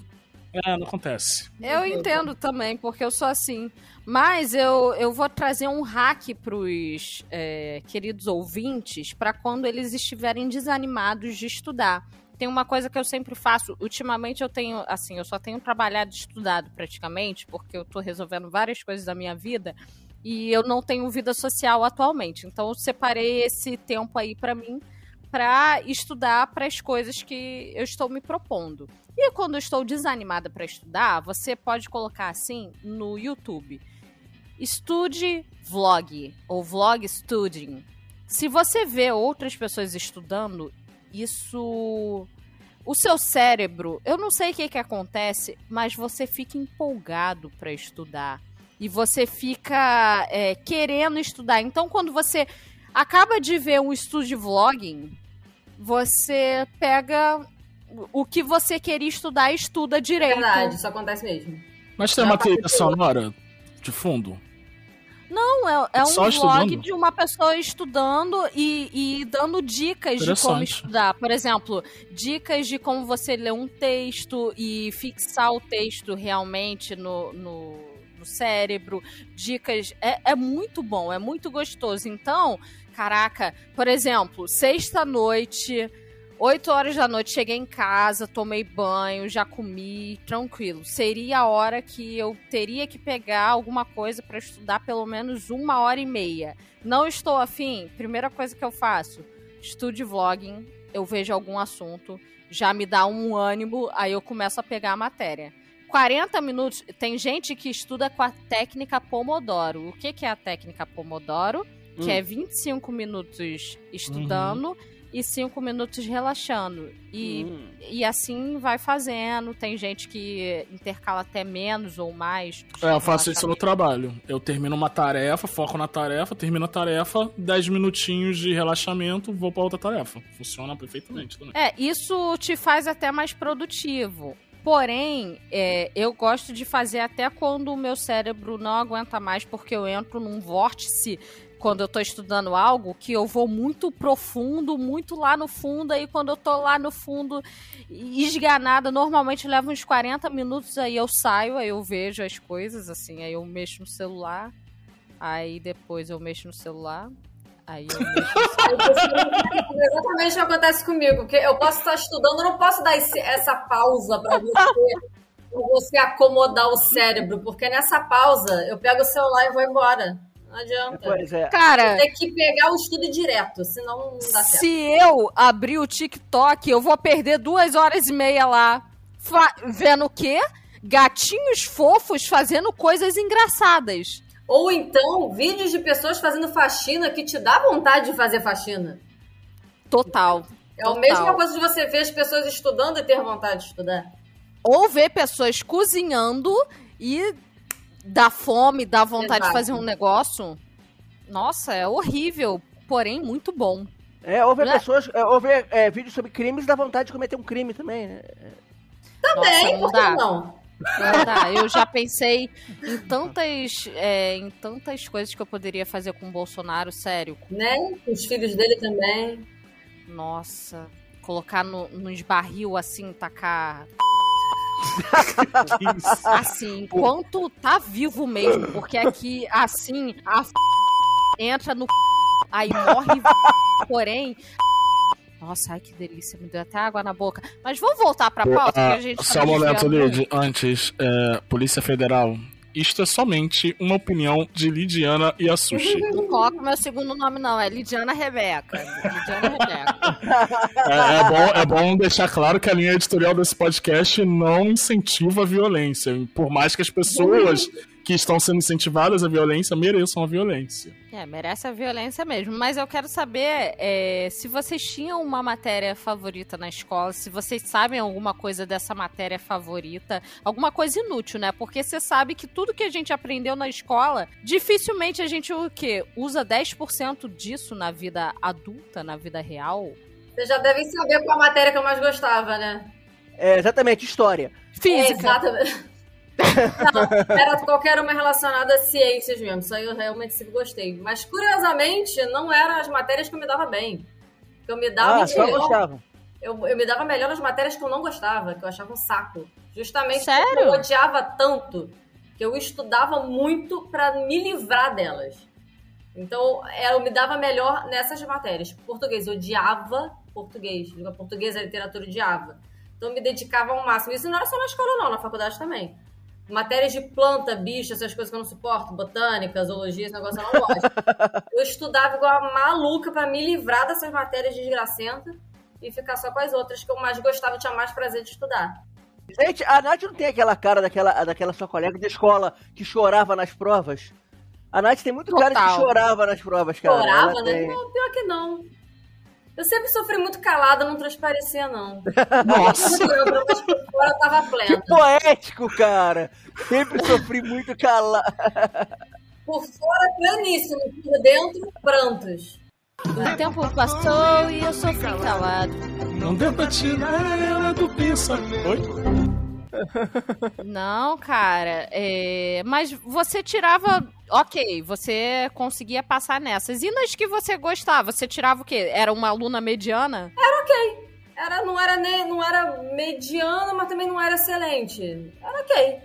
é, não acontece. Eu entendo também, porque eu sou assim. Mas eu, eu vou trazer um hack pros é, queridos ouvintes para quando eles estiverem desanimados de estudar. Tem uma coisa que eu sempre faço. Ultimamente eu tenho, assim, eu só tenho trabalhado e estudado praticamente, porque eu tô resolvendo várias coisas da minha vida e eu não tenho vida social atualmente. Então eu separei esse tempo aí para mim para estudar para as coisas que eu estou me propondo. E quando eu estou desanimada para estudar, você pode colocar assim no YouTube: Estude Vlog ou Vlog Studying. Se você vê outras pessoas estudando, isso o seu cérebro, eu não sei o que, que acontece, mas você fica empolgado para estudar. E você fica é, querendo estudar. Então, quando você acaba de ver um estudo de vlogging, você pega o que você queria estudar, estuda direito. Verdade, isso acontece mesmo. Mas tem uma trilha sonora de fundo? Não, é, é um estudando? de uma pessoa estudando e, e dando dicas de como estudar. Por exemplo, dicas de como você ler um texto e fixar o texto realmente no, no, no cérebro. Dicas. É, é muito bom, é muito gostoso. Então, Caraca, por exemplo, sexta-noite, 8 horas da noite, cheguei em casa, tomei banho, já comi, tranquilo. Seria a hora que eu teria que pegar alguma coisa para estudar pelo menos uma hora e meia. Não estou afim? Primeira coisa que eu faço, estude vlogging, eu vejo algum assunto, já me dá um ânimo, aí eu começo a pegar a matéria. 40 minutos, tem gente que estuda com a técnica Pomodoro. O que, que é a técnica Pomodoro? que hum. é 25 minutos estudando uhum. E 5 minutos relaxando. E, hum. e assim vai fazendo. Tem gente que intercala até menos ou mais. É, eu faço isso no trabalho. Eu termino uma tarefa, foco na tarefa, termino a tarefa, 10 minutinhos de relaxamento, vou para outra tarefa. Funciona perfeitamente também. É, isso te faz até mais produtivo. Porém, é, eu gosto de fazer até quando o meu cérebro não aguenta mais, porque eu entro num vórtice quando eu tô estudando algo que eu vou muito profundo, muito lá no fundo, aí quando eu tô lá no fundo esganada, normalmente leva uns 40 minutos, aí eu saio, aí eu vejo as coisas, assim, aí eu mexo no celular, aí depois eu mexo no celular, Aí eu <laughs> Exatamente o que acontece comigo, porque eu posso estar estudando, eu não posso dar esse, essa pausa para você, você acomodar o cérebro, porque nessa pausa eu pego o celular e vou embora. Não adianta. Pois é. Cara, tem que pegar o estudo direto, senão não dá certo. Se eu abrir o TikTok, eu vou perder duas horas e meia lá. Vendo o quê? Gatinhos fofos fazendo coisas engraçadas. Ou então, vídeos de pessoas fazendo faxina que te dá vontade de fazer faxina. Total. É a mesma coisa de você ver as pessoas estudando e ter vontade de estudar. Ou ver pessoas cozinhando e dá fome, dá vontade Exato. de fazer um negócio. Nossa, é horrível, porém muito bom. É, ou ver Né? pessoas, é, ou ver é, vídeos sobre crimes dá vontade de cometer um crime também, né? Também, Nossa, por que não? Não dá. Eu já pensei em tantas, é, em tantas coisas que eu poderia fazer com o Bolsonaro, sério. Né? Os filhos dele também. Nossa, colocar no, nos barril assim, tacar. <laughs> assim, enquanto tá vivo mesmo, porque aqui assim a f... entra no f... aí morre, porém nossa, ai que delícia, me deu até água na boca. Mas vamos voltar pra pauta, que Ah, a gente tá só um momento, Lid. Antes, é, Polícia Federal. Isto é somente uma opinião de Lidiana e a Sushi. <laughs> Não coloca meu segundo nome, não. É Lidiana Rebeca. Lidiana Rebeca. É, é bom, é bom deixar claro que a linha editorial desse podcast não incentiva a violência. Por mais que as pessoas que estão sendo incentivadas à violência mereçam a violência. É, merece a violência mesmo. Mas eu quero saber é, se vocês tinham uma matéria favorita na escola, se vocês sabem alguma coisa dessa matéria favorita, alguma coisa inútil, né? Porque você sabe que tudo que a gente aprendeu na escola, dificilmente a gente o quê? Usa 10% disso na vida adulta, na vida real. Vocês já devem saber qual a matéria que eu mais gostava, né? É, exatamente, história. Física. Exatamente. Não, era qualquer uma relacionada a ciências mesmo. Isso aí eu realmente sempre gostei. Mas, curiosamente, não eram as matérias que eu me dava bem. Eu me dava Ah, só melhor. gostava. Eu, eu me dava melhor nas matérias que eu não gostava, que eu achava um saco. Justamente Sério? porque eu odiava tanto que eu estudava muito pra me livrar delas. Então, é, eu me dava melhor nessas matérias. Português, eu odiava português. Língua portuguesa, literatura, eu odiava. Então, eu me dedicava ao máximo. Isso não era só na escola, não, na faculdade também. Matérias de planta, bicho, essas coisas que eu não suporto, botânica, zoologia, esse negócio eu não gosto. <laughs> eu estudava igual a maluca pra me livrar dessas matérias desgracentas e ficar só com as outras que eu mais gostava e tinha mais prazer de estudar. Gente, a Nath não tem aquela cara daquela, daquela sua colega de escola que chorava nas provas? A Nath tem muito cara de que Total. chorava nas provas, cara. Chorava, Ela né? tem. Não, pior que não. Eu sempre sofri muito calada, não transparecia, não. Nossa! Mas por fora eu tava Que plena. poético, cara! Sempre sofri muito calado. Por fora, pleníssimo. Por dentro, prantos. O tempo passou e eu sofri calado. Não pra tirar ela do pensamento. Oi? <laughs> Não, cara. é, Mas você tirava. Ok, você conseguia passar nessas. E nas que você gostava? Você tirava o quê? Era uma aluna mediana? Era, não, era ne- não era mediana, mas também não era excelente. Era ok.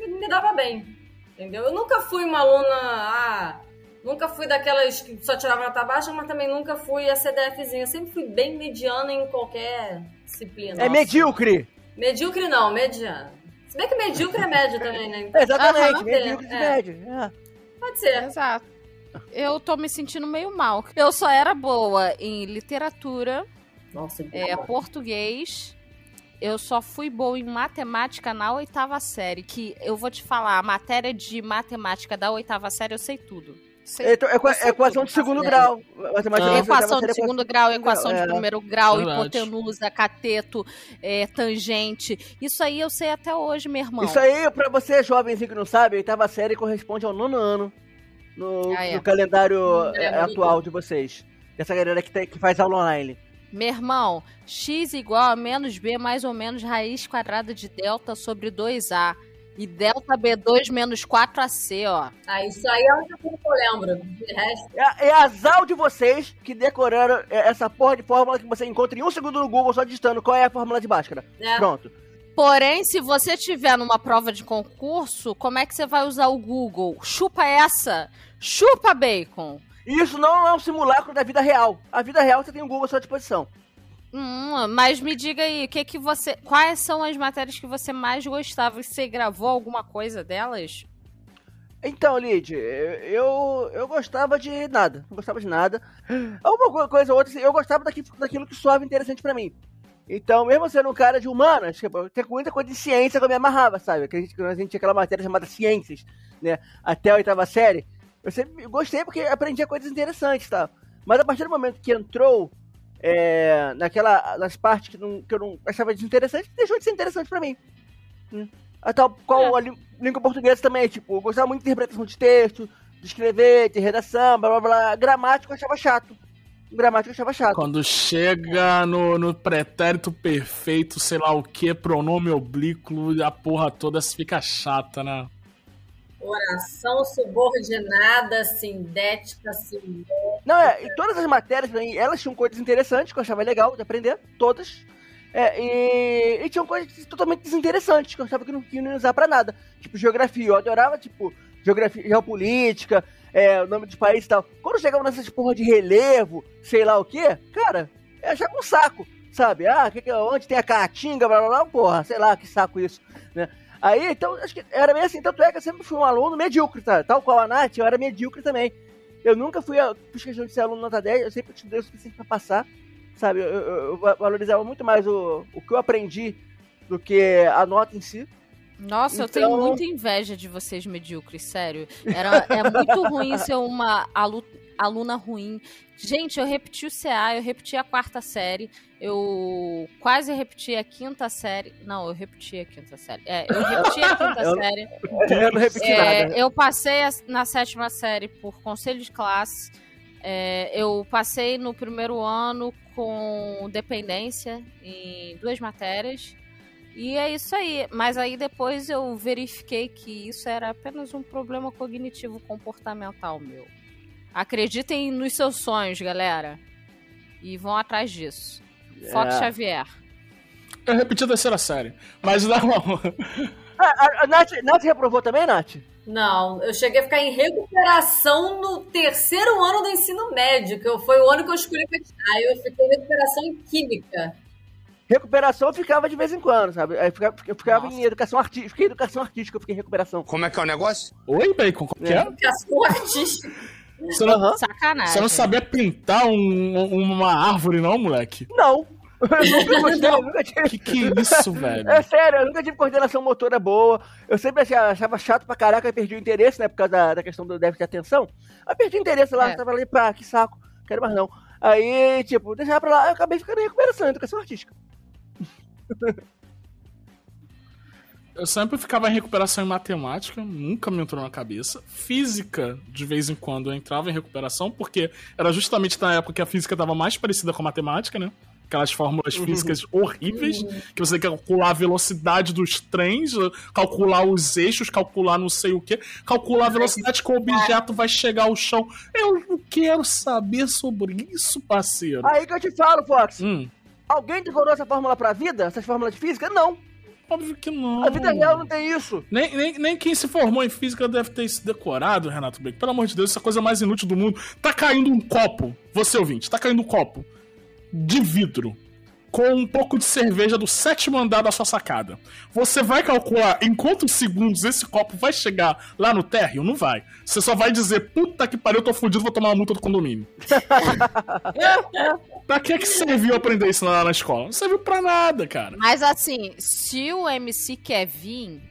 Me, me dava bem. Entendeu? Eu nunca fui uma aluna. Ah, nunca fui daquelas que só tirava nota baixa, mas também nunca fui a CDFzinha. Eu sempre fui bem mediana em qualquer disciplina. É medíocre! Medíocre não, mediana. Se bem que medíocre é médio também, né? Então, <laughs> Exatamente, Aham, medíocre de é. médio. É. Pode ser. Exato. Eu tô me sentindo meio mal. Eu só era boa em literatura, Nossa, é, português. Eu só fui boa em matemática na oitava série. Que eu vou te falar, a matéria de matemática da oitava série eu sei tudo. Sei Então, equa- eu sei equação de segundo faço grau. Matemática Ah. Equação de segundo grau, equação de é. primeiro grau, Verdade. hipotenusa, cateto, é, tangente. Isso aí eu sei até hoje, meu irmão. Isso aí, pra você jovenzinho que não sabe, a oitava série corresponde ao nono ano no, Ah, é. no calendário É, atual de vocês. Dessa galera que, tem- que faz aula online. Meu irmão, x igual a menos b mais ou menos raiz quadrada de delta sobre 2a. E delta B2 menos 4AC, ó. Ah, isso aí é a única coisa que eu lembro. De resto, É, é azar de vocês que decoraram eh, essa porra de fórmula que você encontra em um segundo no Google só digitando qual é a fórmula de Bhaskara. né? Pronto. Porém, se você tiver numa prova de concurso, como é que você vai usar o Google? Chupa essa! Chupa bacon! Isso não é um simulacro da vida real. A vida real você tem o Google à sua disposição. Hum, mas me diga aí, que que você. Quais são as matérias que você mais gostava? Você gravou alguma coisa delas? Então, Lid, eu, eu gostava de nada. Não gostava de nada. Alguma coisa ou outra, assim, eu gostava daqui, daquilo que soava interessante pra mim. Então, mesmo sendo um cara de humanas, tipo, tem muita coisa de ciência que eu me amarrava, sabe? Que a gente, a gente tinha aquela matéria chamada Ciências, né? Até a oitava série. Eu sempre gostei porque aprendia coisas interessantes, tá? Mas a partir do momento que entrou é, naquela, nas partes que, não, que eu não achava desinteressante, deixou de ser interessante pra mim. Hum. A tal qual É. a língua portuguesa também, tipo, eu gostava muito de interpretação de texto, de escrever, de redação, blá blá blá. Gramática eu achava chato. Gramática eu achava chato. Quando chega no, no pretérito perfeito, sei lá o que, pronome oblíquo, a porra toda fica chata, né? Oração subordinada, sindética, sindética. Não, é, e todas as matérias, mim, elas tinham coisas interessantes que eu achava legal de aprender, todas. É, e, e tinham coisas totalmente desinteressantes que eu achava que não, que usar pra nada. Tipo, geografia, eu adorava, tipo, geografia, geopolítica, é, o nome dos países e tal. Quando chegava nessas porra de relevo, sei lá o que, cara, eu achava um saco, sabe? Ah, que, que, onde tem a caatinga, blá blá blá, porra, sei lá, que saco isso, né? Aí, então, acho que era meio assim, tanto é que eu sempre fui um aluno medíocre, tá? tal qual a Nath, eu era medíocre também. Eu nunca fui, a- fiz questão de ser aluno nota 10, eu sempre estudei o suficiente pra passar, sabe? Eu, eu- eu va- valorizava muito mais o, o que eu aprendi do que a nota em si. Nossa, eu Então- tenho muita inveja de vocês medíocres, sério. Era, é muito ruim ser uma alu- aluna ruim. Gente, eu repeti o CA, eu repeti a quarta série, eu quase repeti a quinta série. Não, eu repeti a quinta série. É, eu repeti a quinta <laughs> Eu- série. <laughs> Eu não repeti É, nada. eu passei na sétima série por conselho de classe. É, eu passei no primeiro ano com dependência em duas matérias. E é isso aí. Mas aí depois eu verifiquei que isso era apenas um problema cognitivo comportamental meu. Acreditem nos seus sonhos, galera. E vão atrás disso. Fox É. Xavier. Eu repeti a terceira série. Mas não. Ah, <laughs> a, a Nath, Nath reprovou também, Nath? Não, eu cheguei a ficar em recuperação no terceiro ano do ensino médio, que eu- foi o ano que eu escolhi Aí eu fiquei em recuperação em química. Recuperação eu ficava de vez em quando, sabe? Eu ficava, eu ficava em educação artística, fiquei em educação artística, eu fiquei em recuperação. Como é que é o negócio? Oi, Bacon, como que é? Educação <laughs> artística. Você não, Aham. Sacanagem. você não sabia pintar um- uma árvore, não, moleque? Não. Eu nunca gostei, eu nunca tive. Que que é isso, velho? É sério, eu nunca tive coordenação motora boa. Eu sempre achava, achava chato pra caraca, eu perdi o interesse, né? Por causa da, da questão do déficit de atenção. Aí perdi o interesse lá, É. tava ali, pá, que saco, quero mais não. Aí, tipo, deixava pra lá, eu acabei ficando em recuperação, em educação artística. Eu sempre ficava em recuperação em matemática, nunca me entrou na cabeça. Física, de vez em quando, eu entrava em recuperação, porque era justamente na época que a física estava mais parecida com a matemática, né? Aquelas fórmulas físicas horríveis, que você tem que calcular a velocidade dos trens, calcular os eixos, calcular não sei o que, calcular a velocidade que o objeto vai chegar ao chão. Eu não quero saber sobre isso, parceiro. Aí que eu te falo, Fox, Hum, alguém decorou essa fórmula pra vida? Essas fórmulas de física? Não. Óbvio que não. A vida real não tem isso. Nem, nem, nem quem se formou em física deve ter se decorado, Renato Bacon. Pelo amor de Deus, isso é a coisa mais inútil do mundo. Tá caindo um copo, você ouvinte, tá caindo um copo de vidro com um pouco de cerveja do sétimo andar da sua sacada. Você vai calcular em quantos segundos esse copo vai chegar lá no térreo? Não vai. Você só vai dizer, puta que pariu, eu tô fudido, vou tomar uma multa do condomínio. <laughs> pra que que serviu aprender isso lá na escola? Não serviu pra nada, cara. Mas assim, se o MC Kevin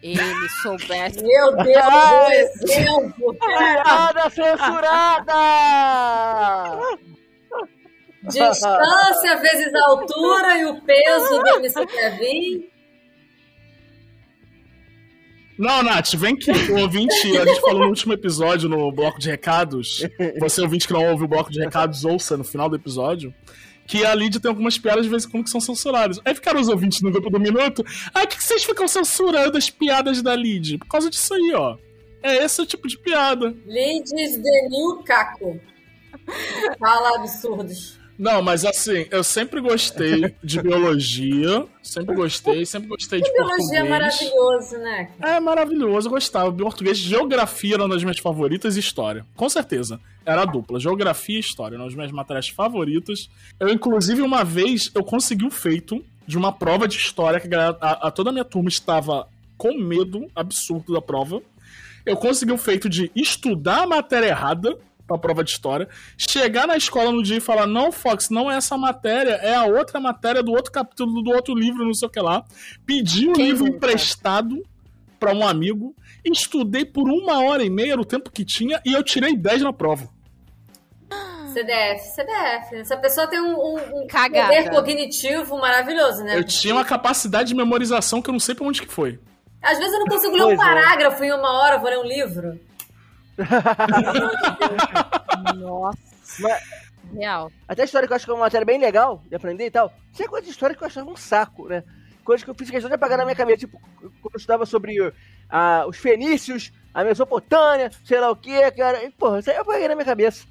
ele soubesse. <laughs> Meu Deus, um exemplo. Piada censurada! Distância vezes a altura e o peso do MC Kevin. Não, Nath, vem que o ouvinte, a gente falou no último episódio, no bloco de recados. Você, ouvinte que não ouve o bloco de recados, ouça no final do episódio. Que a Lid tem algumas piadas de vez em quando que são censuradas. Aí ficaram os ouvintes no grupo do Minuto. Ah, por que que vocês ficam censurando as piadas da Lid? Por causa disso aí, ó. É esse o tipo de piada. Lides Denil Caco. Fala absurdos. Não, mas assim, eu sempre gostei de biologia. Sempre gostei, sempre gostei de Biologia é português. maravilhoso, né? É maravilhoso, eu gostava. Português, geografia era uma das minhas favoritas e história. Com certeza. Era a dupla. Geografia e história eram as minhas matérias favoritas. Eu, inclusive, uma vez, eu consegui o feito de uma prova de história que a, a- a- toda a minha turma estava com medo absurdo da prova. Eu consegui o feito de estudar a matéria errada pra prova de história, chegar na escola no dia e falar: Não, Fox, não é essa matéria, é a outra matéria do outro capítulo do outro livro, não sei o que lá. Pedir o Quem livro nunca? emprestado pra um amigo, estudei por uma hora e meia, era o tempo que tinha, e eu tirei 10 na prova. CDF, CDF. Se a pessoa tem um, um, um poder cognitivo maravilhoso, né? Eu tinha uma capacidade de memorização que eu não sei pra onde que foi. Às vezes eu não consigo ler um Pois é. parágrafo em uma hora, vou ler um livro. Nossa. Real. Até a história que eu acho que é uma matéria bem legal de aprender e tal. Tinha coisa de história que eu achava um saco, né? Coisa que eu fiz questão de apagar na minha cabeça. Tipo, quando eu estudava sobre ah, os fenícios, a Mesopotâmia, sei lá o que, cara. E, porra, isso aí eu apaguei na minha cabeça.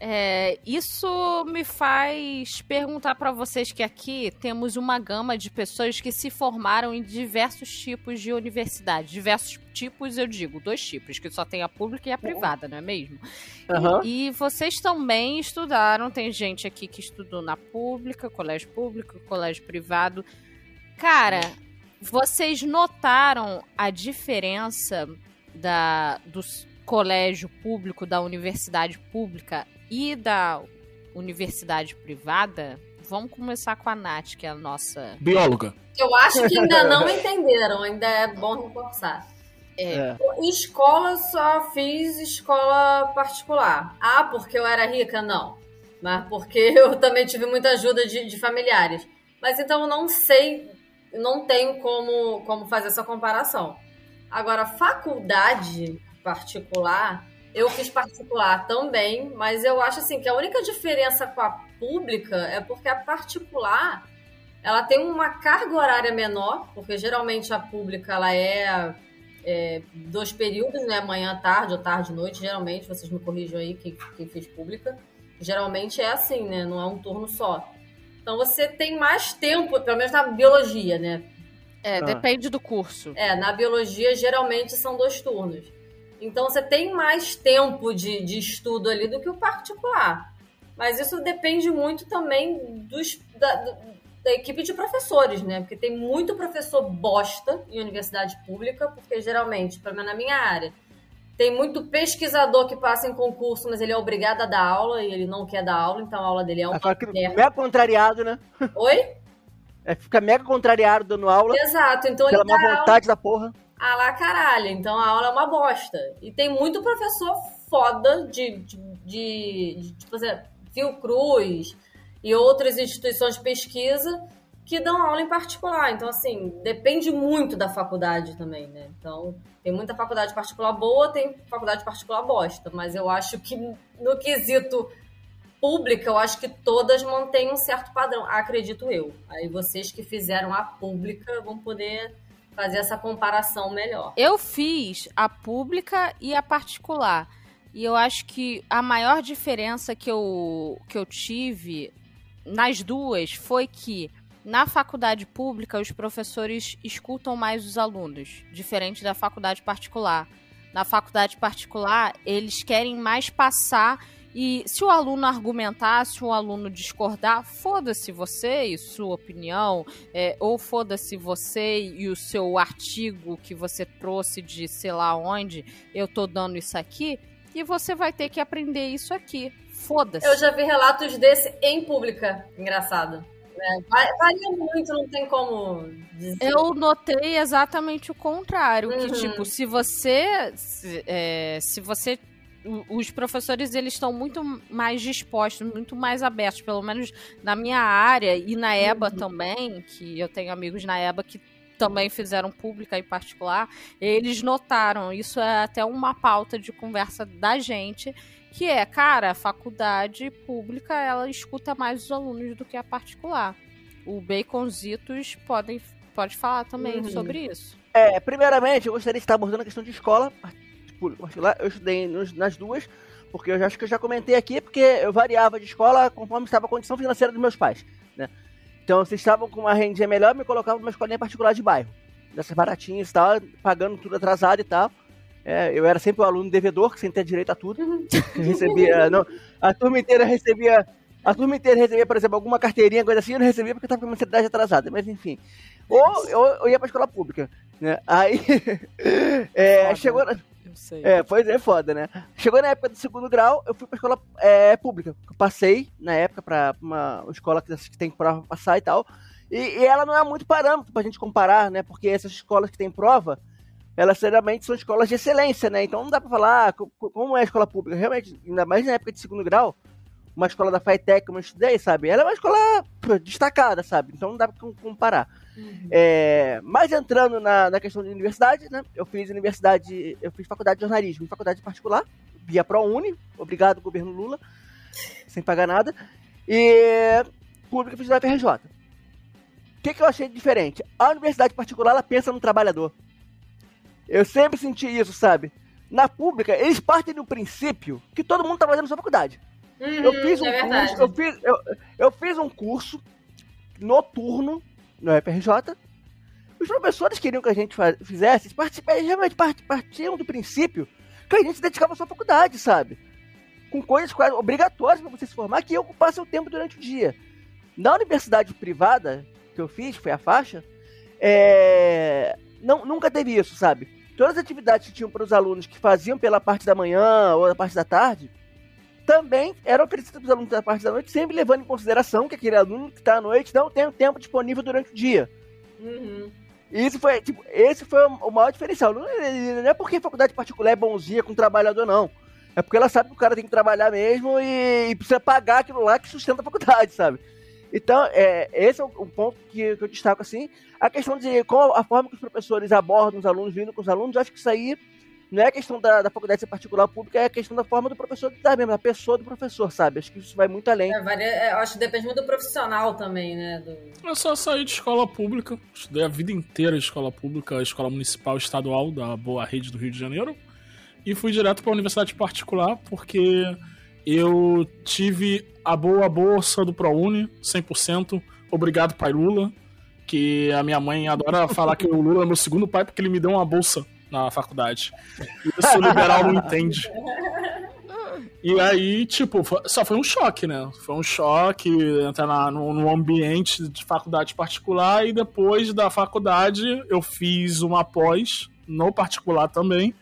É, isso me faz perguntar pra vocês que aqui temos uma gama de pessoas que se formaram em diversos tipos de universidade. Diversos tipos, eu digo, dois tipos, que só tem a pública e a privada, não é mesmo? Aham. E vocês também estudaram, tem gente aqui que estudou na pública, colégio público, colégio privado. Cara, vocês notaram a diferença da, do s- colégio público, da universidade pública e da universidade privada? Vamos começar com a Nath, que é a nossa. Bióloga. Eu acho que ainda não entenderam, ainda é bom reforçar. É. Escola só fiz escola particular. Ah, porque eu era rica? Não. Mas porque eu também tive muita ajuda de, de familiares. Mas então eu não sei, não tenho como, como fazer essa comparação. Agora, faculdade particular, eu fiz particular também, mas eu acho assim que a única diferença com a pública é porque a particular ela tem uma carga horária menor, porque geralmente a pública ela é é, dois períodos, né? Manhã, tarde ou tarde, noite, geralmente, vocês me corrijam aí, quem, quem fez pública. Geralmente é assim, né? Não é um turno só. Então você tem mais tempo, pelo menos na biologia, né? É, Ah. depende do curso. É, na biologia geralmente são dois turnos. Então você tem mais tempo de, de estudo ali do que o particular. Mas isso depende muito também dos, da, da equipe de professores, né? Porque tem muito professor bosta em universidade pública, porque geralmente, pelo menos na minha área, tem muito pesquisador que passa em concurso, mas ele é obrigado a dar aula e ele não quer dar aula, então a aula dele é Agora que merda. mega contrariado, né? Oi? <laughs> É, fica mega contrariado dando aula, Exato, então pela ele dá má aula vontade da porra. Ah lá, caralho. Então a aula é uma bosta. E tem muito professor foda de, de, de, de tipo assim, Fiocruz e outras instituições de pesquisa que dão aula em particular. Então, assim, depende muito da faculdade também, né? Então, tem muita faculdade particular boa, tem faculdade particular bosta. Mas eu acho que no quesito pública, eu acho que todas mantêm um certo padrão. Acredito eu. Aí vocês que fizeram a pública vão poder fazer essa comparação melhor. Eu fiz a pública e a particular. E eu acho que a maior diferença que eu, que eu tive nas duas foi que na faculdade pública os professores escutam mais os alunos, diferente da faculdade particular. Na faculdade particular, eles querem mais passar e se o aluno argumentar, se o aluno discordar, foda-se você e sua opinião, é, ou foda-se você e o seu artigo que você trouxe de sei lá onde, eu tô dando isso aqui, e você vai ter que aprender isso aqui. Foda-se. Eu já vi relatos desse em pública. Engraçado. É, va- varia muito, não tem como dizer. Eu notei exatamente o contrário, que Uhum. tipo, se você se, é, se você os professores eles estão muito mais dispostos, muito mais abertos, pelo menos na minha área e na EBA também, que eu tenho amigos na EBA que também fizeram pública em particular, eles notaram, isso é até uma pauta de conversa da gente, que é, cara, a faculdade pública, ela escuta mais os alunos do que a particular. O Baconzitos podem, pode falar também Uhum. sobre isso. É, primeiramente, eu gostaria de estar abordando a questão de escola pública particular. Eu estudei nos- nas duas, porque eu já, acho que eu já comentei aqui, porque eu variava de escola conforme estava a condição financeira dos meus pais, né? Então, se estavam com uma rendinha melhor, me colocavam numa escolinha particular de bairro. Dessas baratinhas e tal, pagando tudo atrasado e tal. É, eu era sempre o aluno devedor, que sem ter direito a tudo. <laughs> Eu recebia. Não, a turma inteira recebia. A turma inteira recebia, por exemplo, alguma carteirinha, coisa assim, eu não recebia porque eu tava com a mensalidade atrasada, mas enfim. Ou eu, eu ia pra escola pública, né? Aí. <laughs> é, chegou. Sei. É, pois é, foda, né? Chegou na época do segundo grau, eu fui pra escola é, pública. Eu passei, na época, pra uma escola que tem prova pra passar e tal. E, e ela não é muito parâmetro pra gente comparar, né? Porque essas escolas que tem prova, elas geralmente são escolas de excelência, né? Então não dá pra falar co- co- como é a escola pública. Realmente, ainda mais na época de segundo grau, uma escola da FITEC, como eu estudei, sabe? Ela é uma escola destacada, sabe? Então não dá pra comparar. Uhum. É, mas entrando na, na questão de universidade, né? Eu fiz universidade, eu fiz faculdade de jornalismo em faculdade particular, via ProUni, obrigado governo Lula, sem pagar nada. E pública fiz na FRJ. O que, que eu achei diferente? A universidade particular, ela pensa no trabalhador. Eu sempre senti isso, sabe? Na pública, eles partem do princípio que todo mundo tá fazendo sua faculdade. Eu Uhum, fiz um é curso, eu fiz, eu, eu fiz um curso noturno no FRJ. Os professores queriam que a gente fizesse, realmente part- partiam do princípio que a gente se dedicava à sua faculdade, sabe? Com coisas quase obrigatórias para você se formar, que ia ocupar seu tempo durante o dia. Na universidade privada que eu fiz, que foi a faixa, é, não, nunca teve isso, sabe? Todas as atividades que tinham para os alunos que faziam pela parte da manhã ou da parte da tarde, também eram oferecidas para os alunos da parte da noite, sempre levando em consideração que aquele aluno que está à noite não tem o tempo disponível durante o dia. Uhum. E isso foi, tipo, esse foi o maior diferencial. Não é, porque faculdade particular é bonzinha com o trabalhador, não. É porque ela sabe que o cara tem que trabalhar mesmo e, e precisa pagar aquilo lá que sustenta a faculdade, sabe? Então, é, esse é o, o ponto que, que eu destaco, assim. A questão de qual a forma que os professores abordam os alunos, vindo com os alunos, eu acho que isso aí não é questão da, da faculdade ser particular ou pública, é questão da forma do professor dar mesmo, da pessoa do professor, sabe? Acho que isso vai muito além. É, varia- é, eu acho que depende muito do profissional também, né? Do... Eu só saí de escola pública, estudei a vida inteira em escola pública, escola municipal estadual da boa rede do Rio de Janeiro, e fui direto para a universidade particular porque eu tive a boa bolsa do ProUni, 100%, obrigado pai Lula, que a minha mãe adora falar que o Lula é meu segundo pai porque ele me deu uma bolsa na faculdade. Isso o liberal não entende. E aí, tipo, só foi um choque, né? Foi um choque entrar na, no, no ambiente de faculdade particular e depois da faculdade eu fiz uma pós no particular também,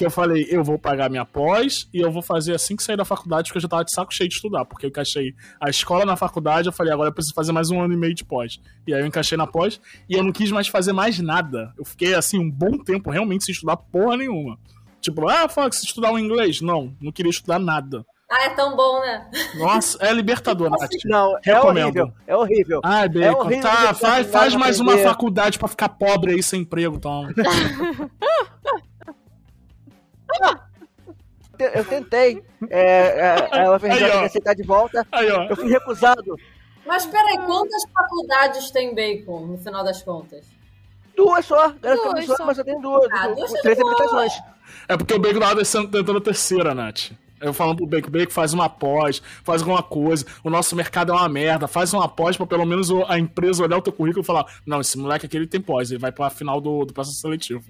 que eu falei, eu vou pagar minha pós e eu vou fazer assim que sair da faculdade, porque eu já tava de saco cheio de estudar, porque eu encaixei a escola na faculdade, eu falei, agora eu preciso fazer mais um ano e meio de pós. E aí eu encaixei na pós e eu não quis mais fazer mais nada. Eu fiquei, assim, um bom tempo realmente sem estudar porra nenhuma. Tipo, ah, Fox, estudar um inglês? Não, não queria estudar nada. Ah, é tão bom, né? Nossa, é libertador, Nath. Não, é Recomendo. horrível. É horrível. Ai, Bacon, horrível tá, faz, faz mais uma faculdade pra ficar pobre aí sem emprego, então. <laughs> Eu tentei. É, é, ela fez Aí, ó. aceitar de volta. Aí, ó. Eu fui recusado. Mas peraí, quantas faculdades tem bacon, no final das contas? Duas só. Era Duas duas só, só. mas eu tenho duas. Ah, duas é três habilitações. É porque o Bacon tava descendo, tentando a terceira, Nath. Eu falando pro Bacon, Bacon faz uma pós, faz alguma coisa, o nosso mercado é uma merda, faz uma pós pra pelo menos a empresa olhar o teu currículo e falar, não, esse moleque aqui ele tem pós, ele vai pra final do, do processo seletivo.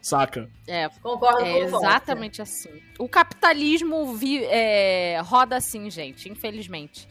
Saca? É, Concordo É com exatamente assim. O capitalismo vi- é, roda assim, gente, infelizmente.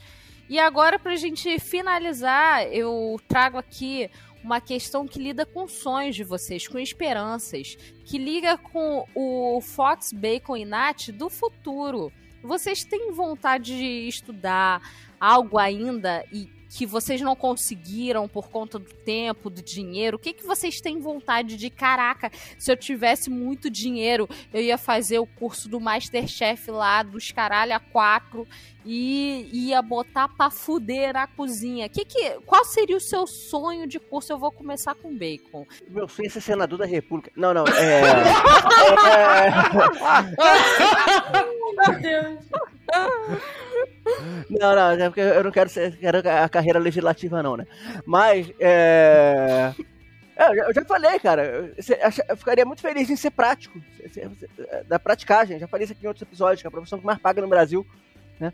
E agora, pra gente finalizar, eu trago aqui uma questão que lida com sonhos de vocês, com esperanças, que liga com o Fox, Bacon e Nath do futuro. Vocês têm vontade de estudar algo ainda e que vocês não conseguiram por conta do tempo, do dinheiro? O que, que vocês têm vontade de? Caraca, se eu tivesse muito dinheiro, eu ia fazer o curso do Masterchef lá dos caralho a quatro e ia botar pra fuder a cozinha. Que que, qual seria o seu sonho de curso? Eu vou começar com bacon. Meu sonho é ser senador da República. Não, não. É. <laughs> é... <laughs> Meu Deus. Não, não, é porque eu não quero, ser, quero a carreira legislativa, não, né? Mas, é. é, eu já- eu já falei, cara, eu, ficaria muito feliz em ser prático, ser- da praticagem. Já falei isso aqui em outros episódios, que é a profissão que mais paga no Brasil, né?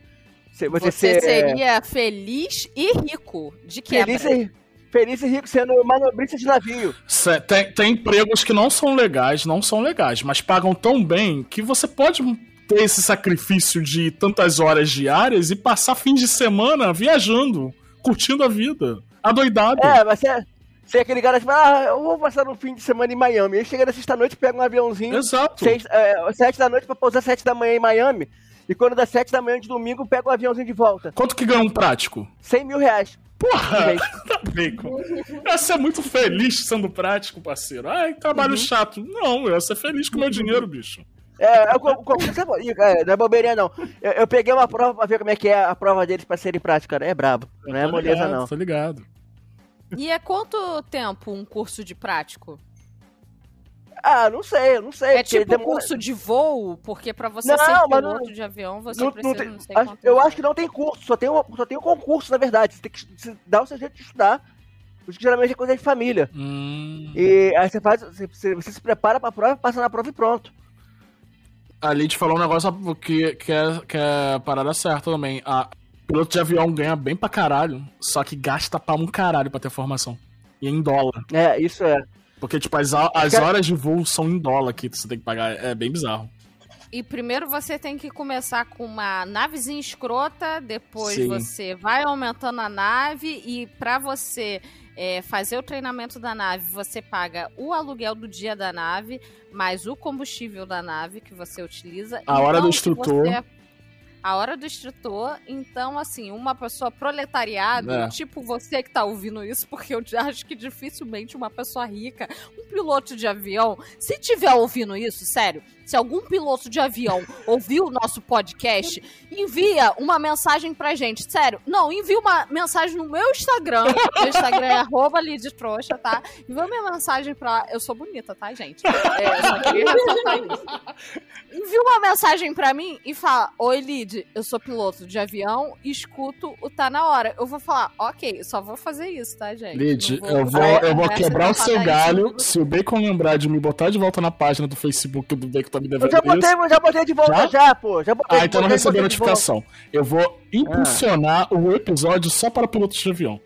Você, você, Você ser seria feliz e rico, de quebra. feliz, e, feliz e rico sendo manobrista de navio. Cê- Tem, tem empregos que não são legais, não são legais, mas pagam tão bem que você pode ter esse sacrifício de tantas horas diárias e passar fim de semana viajando, curtindo a vida. Adoidado. É, mas você, você é aquele cara tipo, ah, eu vou passar um fim de semana em Miami. Aí chega na sexta-noite, pega um aviãozinho, Exato. seis, é, sete da noite pra pousar sete da manhã em Miami. E quando dá sete da manhã de domingo, pega um aviãozinho de volta. Quanto que ganha um prático? 100 mil reais. Porra! <laughs> Tá. Eu ia ser muito feliz sendo prático, parceiro. Ai, trabalho chato. Não, eu ia ser feliz com meu dinheiro, bicho. É, eu, concurso é, não é bobeirinha, não. Eu, eu, peguei uma prova pra ver como é que é a prova deles pra serem prática. É brabo, não é moleza, ligado, não. Tô ligado. E é quanto tempo um curso de prático? Ah, não sei, não sei. É tipo demora... curso de voo? Porque pra você não, ser piloto não, de avião, você não, precisa, não, tem, não sei acho, quanto Eu acho que não tem curso, só tem, só tem um concurso, na verdade. Você tem que dar o seu jeito de estudar. Porque geralmente é coisa de família. Hum. E aí você faz. Você, você se prepara pra prova, passa na prova e pronto. A Lid falou um negócio que, que, é, que é parada certa também. A piloto de avião ganha bem pra caralho, só que gasta pra um caralho pra ter formação. E é em dólar. É, isso é. Porque, tipo, as, as horas de voo são em dólar que você tem que pagar. É bem bizarro. E primeiro você tem que começar com uma navezinha escrota, depois Sim. você vai aumentando a nave e para você é, fazer o treinamento da nave, você paga o aluguel do dia da nave, mais o combustível da nave que você utiliza. A hora do instrutor. Você a hora do instrutor. Então, assim, uma pessoa proletariada, é. tipo você que tá ouvindo isso, porque eu acho que dificilmente uma pessoa rica, um piloto de avião, se tiver ouvindo isso, sério, se algum piloto de avião ouviu o nosso podcast, envia uma mensagem pra gente. Sério, não, envia uma mensagem no meu Instagram. <laughs> Meu Instagram é arroba Trouxa, tá? Envia uma mensagem pra. Eu sou bonita, tá, gente? É, eu só queria ressaltar isso. Envia uma mensagem pra mim e fala: Oi, Lid, eu sou piloto de avião e escuto o Tá Na Hora. Eu vou falar, ok, só vou fazer isso, tá, gente? Lid, eu vou, eu vou quebrar o seu galho. Se o Bacon lembrar de me botar de volta na página do Facebook do Bacon tá me devendo. Eu já botei, isso. já botei de volta já, já pô. Já botei, ah, então não recebi a notificação. Eu vou impulsionar ah. o episódio só para pilotos de avião.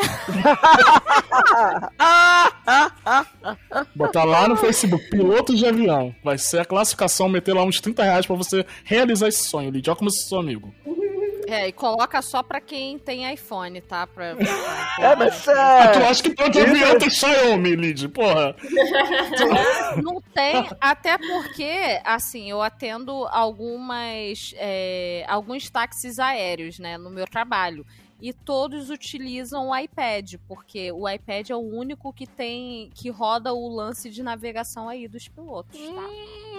<laughs> Botar lá no Facebook, piloto de avião. Vai ser a classificação, meter lá uns 30 reais pra você realizar esse sonho, Lidia. Olha como seu amigo. É, e coloca só pra quem tem iPhone, tá? Pra. <laughs> É, mas é... Tu acha que todo avião tem Xiaomi, Lid, porra? Não tem, até porque, assim, eu atendo algumas, é, alguns táxis aéreos, né, no meu trabalho e todos utilizam o iPad, porque o iPad é o único que tem que roda o lance de navegação aí dos pilotos, tá?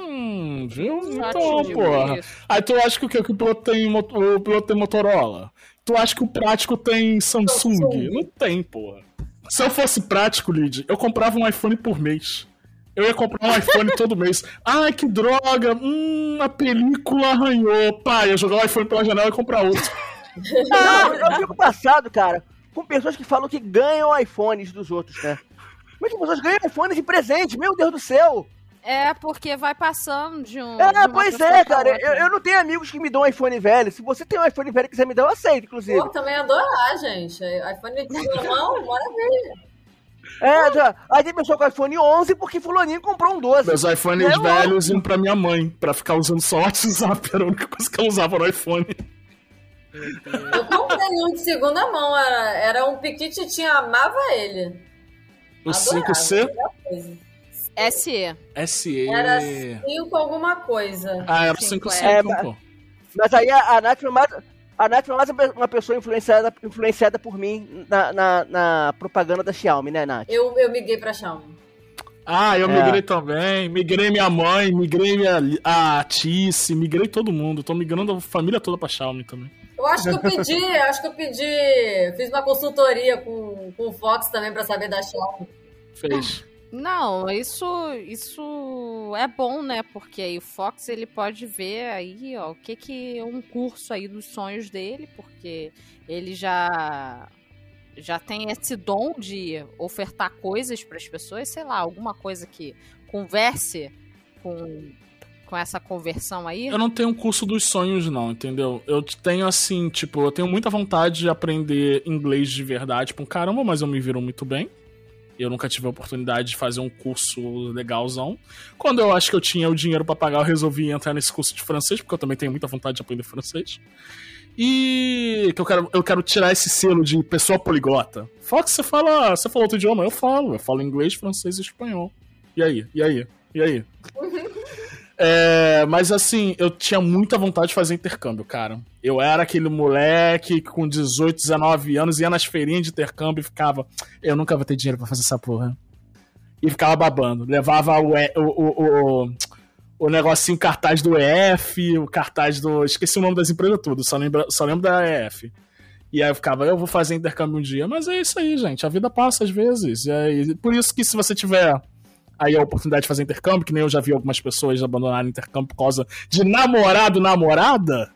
Hum, viu? Então, porra. Aí tu acha que o que? Que o piloto tem, o piloto tem Motorola? Tu acha que o prático tem Samsung? Samsung. Não tem, porra. Se eu fosse prático, Lid, eu comprava um iPhone por mês. Eu ia comprar um iPhone <laughs> todo mês. Ai, que droga! Hum, a película arranhou. Pai, ia jogar o iPhone pela janela e comprar outro. Não, <laughs> eu fico passado, cara, com pessoas que falam que ganham iPhones dos outros, né? Como é que pessoas ganham iPhones de presente? Meu Deus do céu! É, porque vai passando de um. É, de pois é, cara. Eu, eu, não tenho amigos que me dão iPhone velho. Se você tem um iPhone velho que quiser me dar, eu aceito, inclusive. Pô, também adorar, gente. iPhone de mão, maravilha. É, já. Aí tem pessoa com iPhone 11 porque fulaninho comprou um 12. Meus iPhones é velhos iam pra minha mãe, pra ficar usando só o WhatsApp. Era a única coisa que ela usava no iPhone. Eu comprei um de segunda mão, era, era um tinha amava ele. O Adorava, 5C? SE. SE. Era 5 alguma coisa. Ah, era 5C, é, então, pô. Mas aí a, a Nath foi mais. A Nath foi mais uma pessoa influenciada, influenciada por mim na, na, na propaganda da Xiaomi, né, Nath? Eu, eu migrei pra Xiaomi. Ah, eu é. migrei também. Migrei minha mãe, migrei minha, a Tice, migrei todo mundo. Tô migrando a família toda pra Xiaomi também. Eu acho que eu pedi, acho que eu pedi, fiz uma consultoria com, com o Fox também para saber da Xiaomi. Fez. Não, isso isso é bom, né? Porque aí o Fox ele pode ver aí, ó, o que que é um curso aí dos sonhos dele, porque ele já já tem esse dom de ofertar coisas para as pessoas, sei lá, alguma coisa que converse com com essa conversão aí? Eu não tenho um curso dos sonhos, não, entendeu? Eu tenho assim, tipo, eu tenho muita vontade de aprender inglês de verdade. Tipo, caramba, mas eu me viro muito bem. Eu nunca tive a oportunidade de fazer um curso legalzão. Quando eu acho que eu tinha o dinheiro para pagar, eu resolvi entrar nesse curso de francês, porque eu também tenho muita vontade de aprender francês. E que eu quero, eu quero tirar esse selo de pessoa poliglota. Fox, você fala, você fala outro idioma? Eu falo, eu falo inglês, francês e espanhol. E aí? E aí? E aí? <laughs> É, mas assim, eu tinha muita vontade de fazer intercâmbio, cara. Eu era aquele moleque com 18, 19 anos, ia nas feirinhas de intercâmbio e ficava. Eu nunca vou ter dinheiro para fazer essa porra. E ficava babando. Levava o, o, o, o negocinho cartaz do EF, o cartaz do. Esqueci o nome das empresas tudo, só lembro, só lembro da EF. E aí eu ficava, eu vou fazer intercâmbio um dia. Mas é isso aí, gente. A vida passa às vezes. E aí, por isso que se você tiver aí a oportunidade de fazer intercâmbio, que nem eu já vi algumas pessoas abandonarem intercâmbio por causa de namorado, namorada.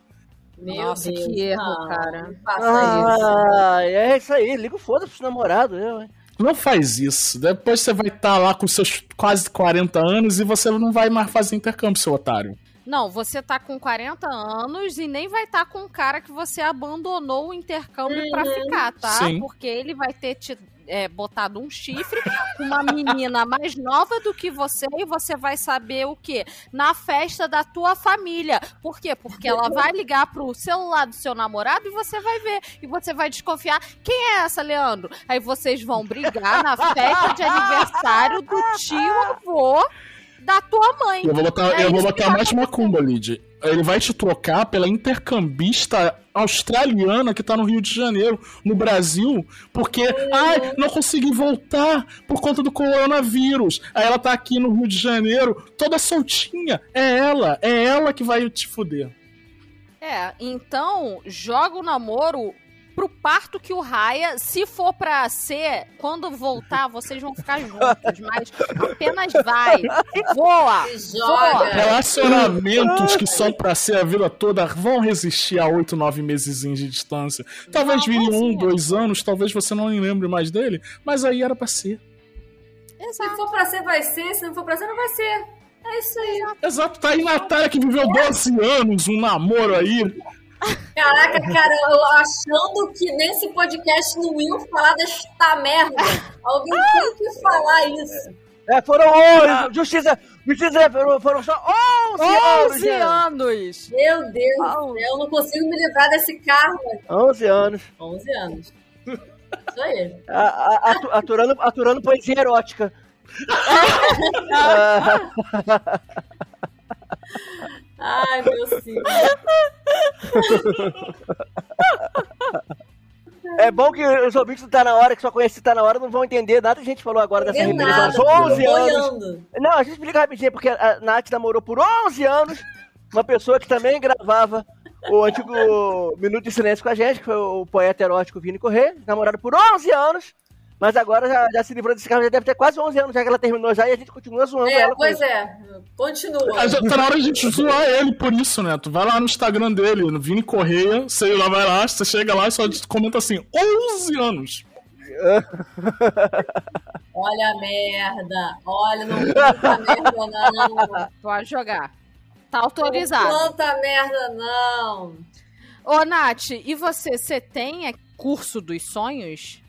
Meu Nossa, Deus, que erro, não, cara. Faça ah, isso. É isso aí, liga o foda pro namorado, eu, hein? Não faz isso. Depois você vai estar tá lá com seus quase 40 anos e você não vai mais fazer intercâmbio, seu otário. Não, você tá com 40 anos e nem vai estar tá com um cara que você abandonou o intercâmbio uhum. para ficar, tá? Sim. Porque ele vai ter te é, botado um chifre com uma menina mais nova do que você e você vai saber o quê? Na festa da tua família. Por quê? Porque ela vai ligar pro celular do seu namorado e você vai ver. E você vai desconfiar. Quem é essa, Leandro? Aí vocês vão brigar na festa de aniversário do tio avô da tua mãe. Eu vou botar, é eu vou botar mais macumba, Lid. Ele vai te trocar pela intercambista australiana que tá no Rio de Janeiro, no Brasil, porque, ai, não consegui voltar por conta do coronavírus. Aí ela tá aqui no Rio de Janeiro, toda soltinha. É ela, é ela que vai te fuder. É, então joga o namoro pro parto que o raia, se for pra ser, quando voltar, vocês vão ficar juntos, mas apenas vai. Voa! Voa. Relacionamentos que são pra ser a vida toda vão resistir a oito, nove meses de distância. Talvez vire um, dois anos, talvez você não lembre mais dele, mas aí era pra ser. Exato. Se for pra ser, vai ser, se não for pra ser, não vai ser. É isso aí. Exato, tá aí Natália que viveu 12 anos, um namoro aí. Caraca, cara, eu achando que nesse podcast não iam falar desta merda. Alguém tem que falar isso. É, foram 11, justiça, justiça, foram, foram só 11, 11 anos. anos. Meu Deus, eu não consigo me livrar desse carro. 11 anos. 11 anos. Isso aí. aturando, aturando poesia erótica. <laughs> <laughs> <laughs> Ai, meu senhor. <laughs> É bom que os ouvintes do Tá Na Hora, que só conhecem Tá Na Hora, não vão entender nada que a gente falou agora dessa rebelião. 11 anos. Não, a gente explica rapidinho, porque a Nath namorou por 11 anos uma pessoa que também gravava o antigo Minuto de Silêncio com a gente, que foi o poeta erótico Vini Corrêa, namorado por 11 anos. Mas agora já, já se livrou desse carro, já deve ter quase 11 anos já que ela terminou já e a gente continua zoando é, ela. Pois é, continua. Já tá na hora de a gente zoar ele por isso, né? Tu vai lá no Instagram dele, no Vini Correia, você lá vai lá, você chega lá e só comenta assim, 11 anos. <laughs> olha a merda, olha, não planta merda não. Pode jogar. Tá autorizado. Não planta merda não. Ô, Nath, e você, você tem curso dos sonhos?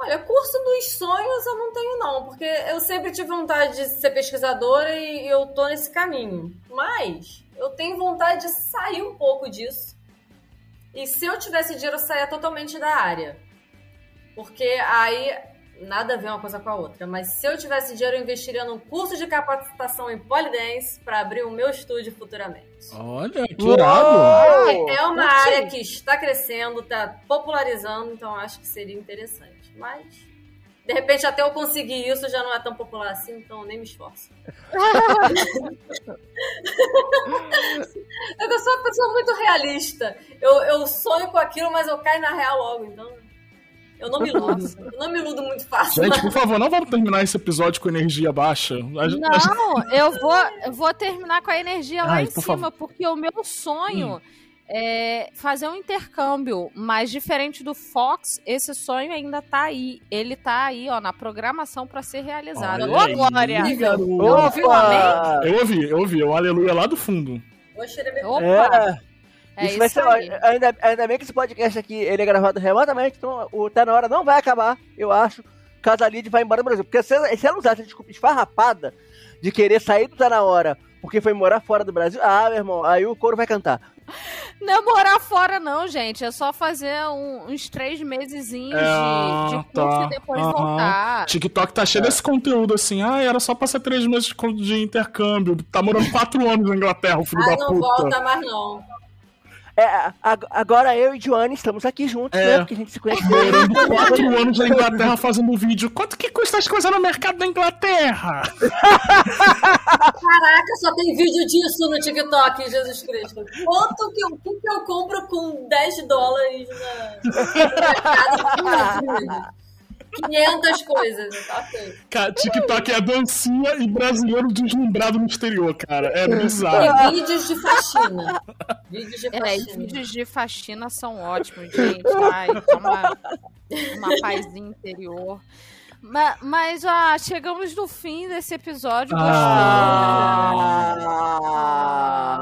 Olha, curso dos sonhos eu não tenho não, porque eu sempre tive vontade de ser pesquisadora e eu tô nesse caminho. Mas eu tenho vontade de sair um pouco disso. E se eu tivesse dinheiro, eu saia totalmente da área. Porque aí nada a ver uma coisa com a outra. Mas se eu tivesse dinheiro, eu investiria num curso de capacitação em polidense para abrir o meu estúdio futuramente. Olha, que irado! É uma área que está crescendo, está popularizando, então acho que seria interessante. Mas, de repente, até eu conseguir isso já não é tão popular assim, então nem me esforço. <laughs> eu sou uma pessoa muito realista. Eu, eu sonho com aquilo, mas eu caio na real logo, então. Eu não me iludo. <laughs> eu não me iludo muito fácil. Gente, por favor, não vamos terminar esse episódio com energia baixa. Não, eu vou, eu vou terminar com a energia lá Ai, em cima, favor. porque o meu sonho. Hum é, fazer um intercâmbio, mas diferente do Fox, esse sonho ainda tá aí. Ele tá aí, ó, na programação para ser realizado. Ô, Glória! Ouviu amém? Eu ouvi, eu ouvi, um aleluia lá do fundo. Opa! É. É isso, isso vai ser, ainda, ainda bem que esse podcast aqui ele é gravado remotamente, então o Tá Na Hora não vai acabar, eu acho, caso a Lid vá embora do Brasil. Porque se, se ela usar essa desculpa esfarrapada de querer sair do Tá Na Hora porque foi morar fora do Brasil, ah, meu irmão, aí o couro vai cantar. Não é morar fora, não, gente. É só fazer um, uns três mesezinhos é, de, de curso tá. e depois uhum. voltar. TikTok tá cheio é. desse conteúdo assim. Ah, era só passar três meses de intercâmbio. Tá morando quatro anos na Inglaterra, o filho ah, da puta. Ah, não volta mais, não. É, agora eu e Joane estamos aqui juntos, É. né? Porque a gente se conhece. Morando quatro anos na Inglaterra fazendo vídeo. Quanto que custa as coisas no mercado da Inglaterra? <laughs> Caraca, só tem vídeo disso no TikTok, Jesus Cristo. Quanto que eu, o que que eu compro com 10 dólares na, no mercado? <laughs> 500 coisas, ok. Cara, TikTok é dancinha e brasileiro deslumbrado no exterior, cara. É bizarro. E vídeos de faxina. Vídeos de É, e faxina. vídeos de faxina são ótimos, gente. Ai, uma, uma pazinha interior. Ma- Mas, ah, chegamos no fim desse episódio. Ah.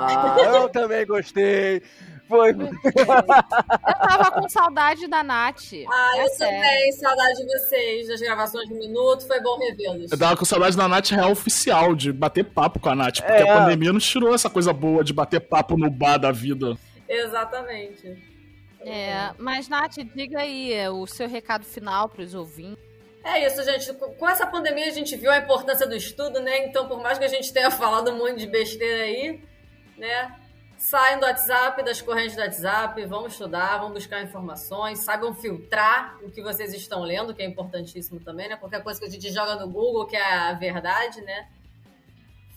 Ah, eu também gostei. Foi. Eu tava com saudade da Nath. Ah, É eu sério. também, saudade de vocês, das gravações de minuto, foi bom revê-los. Eu tava com saudade da Nath real oficial, de bater papo com a Nath, porque É. a pandemia nos tirou essa coisa boa de bater papo no bar da vida. Exatamente. É, mas, Nath, diga aí é, o seu recado final pros ouvintes. É isso, gente. Com essa pandemia a gente viu a importância do estudo, né? Então, por mais que a gente tenha falado um monte de besteira aí, né? Saiam do WhatsApp, das correntes do WhatsApp, vão estudar, vão buscar informações, saibam filtrar o que vocês estão lendo, que é importantíssimo também, né? Qualquer coisa que a gente joga no Google, que é a verdade, né?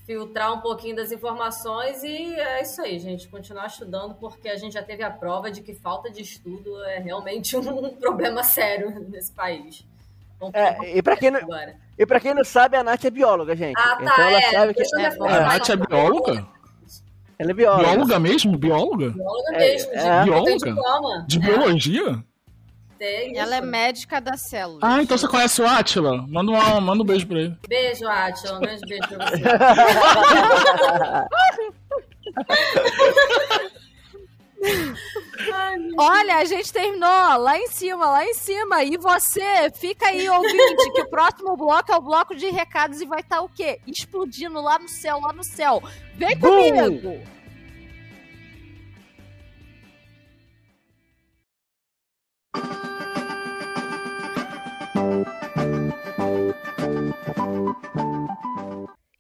Filtrar um pouquinho das informações e é isso aí, gente. Continuar estudando, porque a gente já teve a prova de que falta de estudo é realmente <laughs> um problema sério nesse país. É, e pra quem não- agora. E pra quem não sabe, a Nath é bióloga, gente. Ah, tá, então ela é. sabe que. É. A Nath é bióloga? Ela é bióloga. Bióloga mesmo? Bióloga? Bióloga É, mesmo, é. de, Bióloga? diploma. De biologia? Tem Ela é médica da célula. Ah, então você conhece o Atila? Manda, uma, manda um beijo pra ele. Beijo, Atila. Um grande beijo pra você. <laughs> <laughs> Olha, a gente terminou lá em cima, lá em cima. E você, fica aí, ouvinte, que o próximo bloco é o bloco de recados e vai estar o quê? Explodindo lá no céu, lá no céu. Vem Bum! comigo!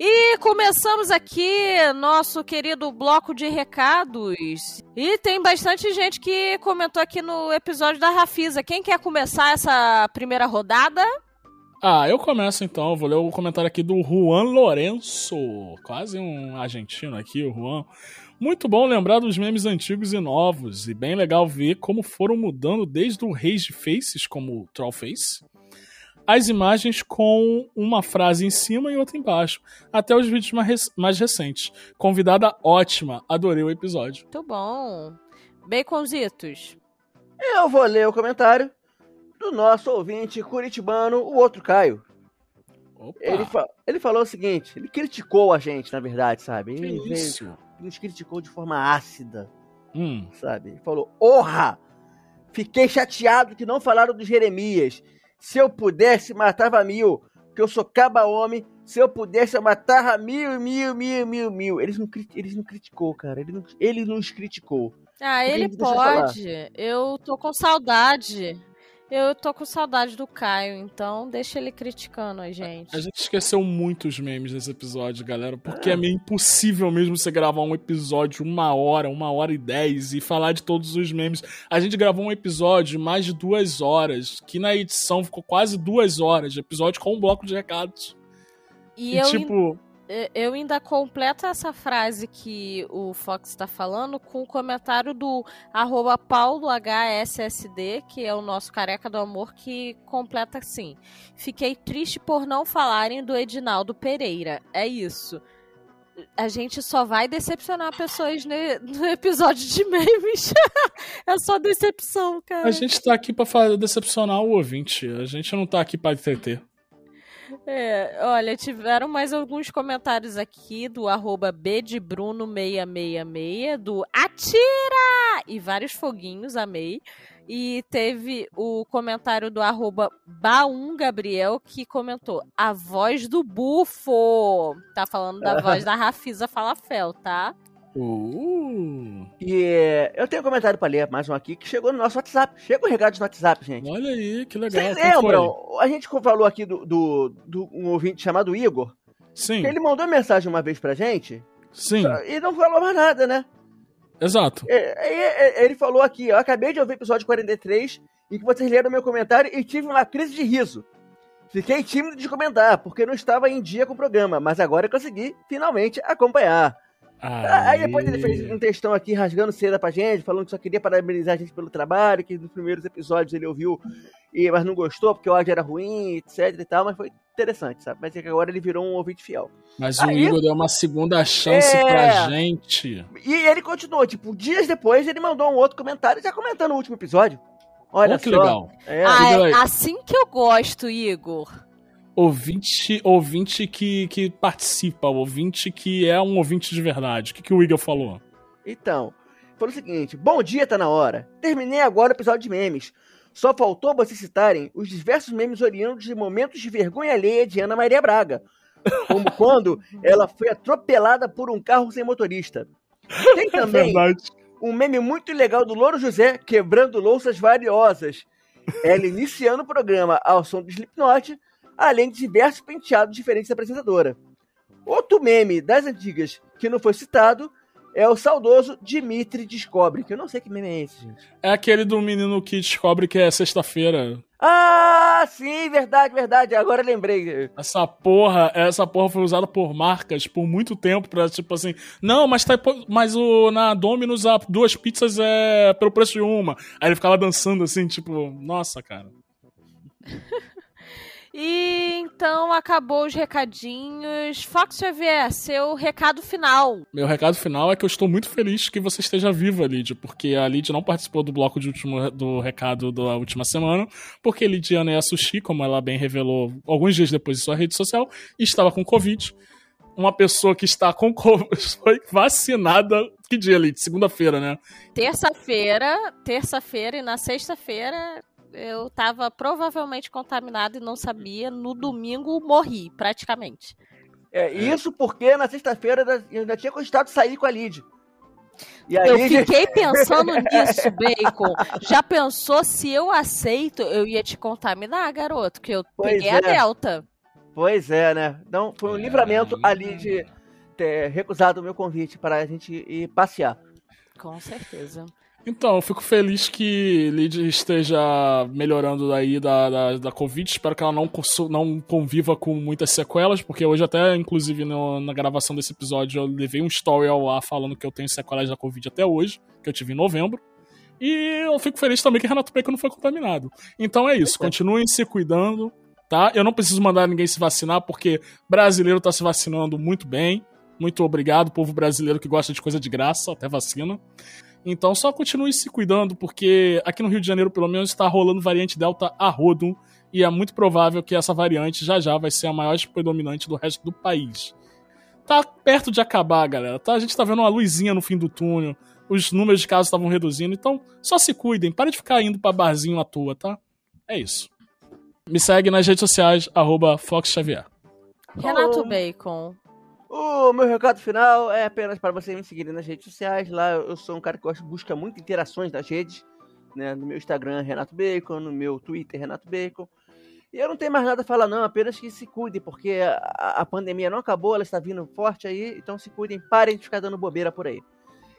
E começamos aqui nosso querido bloco de recados. E tem bastante gente que comentou aqui no episódio da Rafisa. Quem quer começar essa primeira rodada? Ah, eu começo então. Vou ler o comentário aqui do Juan Lourenço. Quase um argentino aqui, o Juan. Muito bom lembrar dos memes antigos e novos. E bem legal ver como foram mudando desde o Rage Faces, como o Trollface, as imagens com uma frase em cima e outra embaixo, até os vídeos mais, rec- mais recentes. Convidada ótima, adorei o episódio. Muito bom. Baconzitos. Eu vou ler o comentário do nosso ouvinte curitibano, o outro Caio. Opa, Ele, fa- ele falou o seguinte: ele criticou a gente, na verdade, sabe? que Ele veio- isso? nos criticou de forma ácida, Hum, sabe? Ele falou: Orra! Fiquei chateado que não falaram do Jeremias. Se eu pudesse, matava mil. Que eu sou caba-homem. Se eu pudesse, eu matava mil, mil, mil, mil, mil. Eles não, eles não criticou, cara. Ele, não, ele nos criticou. Ah, Porque ele pode. Eu tô com saudade. Eu tô com saudade do Caio, então deixa ele criticando a gente. A gente esqueceu muitos memes nesse episódio, galera, porque é meio impossível mesmo você gravar um episódio uma hora, uma hora e dez e falar de todos os memes. A gente gravou um episódio de mais de duas horas, que na edição ficou quase duas horas de episódio com um bloco de recados. E, E, eu, tipo, eu- eu ainda completo essa frase que o Fox tá falando com o comentário do arroba paulohssd, que é o nosso careca do amor, que completa assim. Fiquei triste por não falarem do Edinaldo Pereira. É isso. A gente só vai decepcionar pessoas no episódio de memes. <laughs> é só decepção, cara. a gente tá aqui pra decepcionar o ouvinte. A gente não tá aqui pra entreter. É, olha, tiveram mais alguns comentários aqui do arroba bdebruno666, do Atira! E vários foguinhos, amei. E teve o comentário do arroba Baumgabriel, que comentou, a voz do bufo! Tá falando da <laughs> voz da Rafisa Falafel, tá? Uh, E é, eu tenho um comentário pra ler, mais um aqui, que chegou no nosso WhatsApp. Chega o recado no WhatsApp, gente. olha aí, que legal. Vocês Quem foi? lembram? A gente falou aqui do, do, do um ouvinte chamado Sim, Igor. que Ele mandou mensagem uma vez pra gente sim. e não falou mais nada, né? Exato. É, é, é, ele falou aqui, eu acabei de ouvir o episódio 43 em que vocês leram meu comentário e tive uma crise de riso. Fiquei tímido de comentar, porque não estava em dia com o programa, mas agora eu consegui finalmente acompanhar. Aí depois ele fez um textão aqui rasgando seda pra gente, falando que só queria parabenizar a gente pelo trabalho, que nos primeiros episódios ele ouviu, e, mas não gostou porque o áudio era ruim, etc e tal, mas foi interessante, sabe? Mas é que agora ele virou um ouvinte fiel. Mas Aí, o Igor deu uma segunda chance é... pra gente. E ele continuou, tipo, dias depois ele mandou um outro comentário, já comentando o último episódio. Olha oh, que só. legal. É. Ah, é assim que eu gosto, Igor ouvinte, ouvinte que, que participa, ouvinte que é um ouvinte de verdade. O que, que o Igor falou? Então, falou o seguinte: Bom dia, tá na hora. Terminei agora o episódio de memes. Só faltou vocês citarem os diversos memes oriundos de momentos de vergonha alheia de Ana Maria Braga. Como quando ela foi atropelada por um carro sem motorista. Tem <laughs> é também é um meme muito legal do Louro José quebrando louças variosas. Ela iniciando o programa ao som do Slipknot além de diversos penteados diferentes da apresentadora. Outro meme das antigas que não foi citado é o saudoso Dimitri Descobre, que eu não sei que meme é esse, gente. É aquele do menino que descobre que é sexta-feira. Ah, sim, verdade, verdade. Agora lembrei. Essa porra, essa porra foi usada por marcas por muito tempo pra, tipo assim, não, mas tá, mas o na Domino's a duas pizzas é pelo preço de uma. Aí ele ficava dançando assim, tipo, nossa, cara. <laughs> E então acabou os recadinhos. Fox Xavier, seu recado final. Meu recado final é que eu estou muito feliz que você esteja viva, Lídia, porque a Lídia não participou do bloco de último, do recado da última semana, porque Lidiana é a Sushi, como ela bem revelou alguns dias depois em sua rede social, estava com Covid. Uma pessoa que está com Covid <laughs> foi vacinada. Que dia, Lídia? Segunda-feira, né? Terça-feira, terça-feira e na sexta-feira eu tava provavelmente contaminado e não sabia. No domingo morri, praticamente. É, isso porque na sexta-feira eu ainda tinha cogitado sair com a Lid. eu fiquei <laughs> pensando nisso, Bacon. Já pensou se eu aceito, eu ia te contaminar, garoto? Que eu pois peguei é. a Delta. Pois é, né? Então foi um é, livramento ali de ter recusado o meu convite para a gente ir passear. Com certeza. Então, eu fico feliz que Lid esteja melhorando aí da, da, da, Covid. Espero que ela não, não conviva com muitas sequelas, porque hoje, até inclusive no, na gravação desse episódio, eu levei um story ao ar falando que eu tenho sequelas da Covid até hoje, que eu tive em novembro. E eu fico feliz também que Renato Bacon não foi contaminado. Então é isso, continuem se cuidando, tá? Eu não preciso mandar ninguém se vacinar, porque brasileiro tá se vacinando muito bem. Muito obrigado, povo brasileiro que gosta de coisa de graça, até vacina. Então só continue se cuidando, porque aqui no Rio de Janeiro, pelo menos, está rolando variante Delta a rodo, e é muito provável que essa variante já já vai ser a maior predominante do resto do país. Tá perto de acabar, galera. Tá? A gente tá vendo uma luzinha no fim do túnel, os números de casos estavam reduzindo, então só se cuidem, para de ficar indo pra barzinho à toa, tá? É isso. Me segue nas redes sociais, arroba Fox Xavier. Renato Bacon, o meu recado final é apenas para você me seguir nas redes sociais. Lá eu sou um cara que gosta, busca muito interações nas redes. Né? No meu Instagram, Renato Bacon, no meu Twitter, Renato Bacon. E eu não tenho mais nada a falar, não, apenas que se cuidem, porque a, a pandemia não acabou, ela está vindo forte aí, então se cuidem, parem de ficar dando bobeira por aí.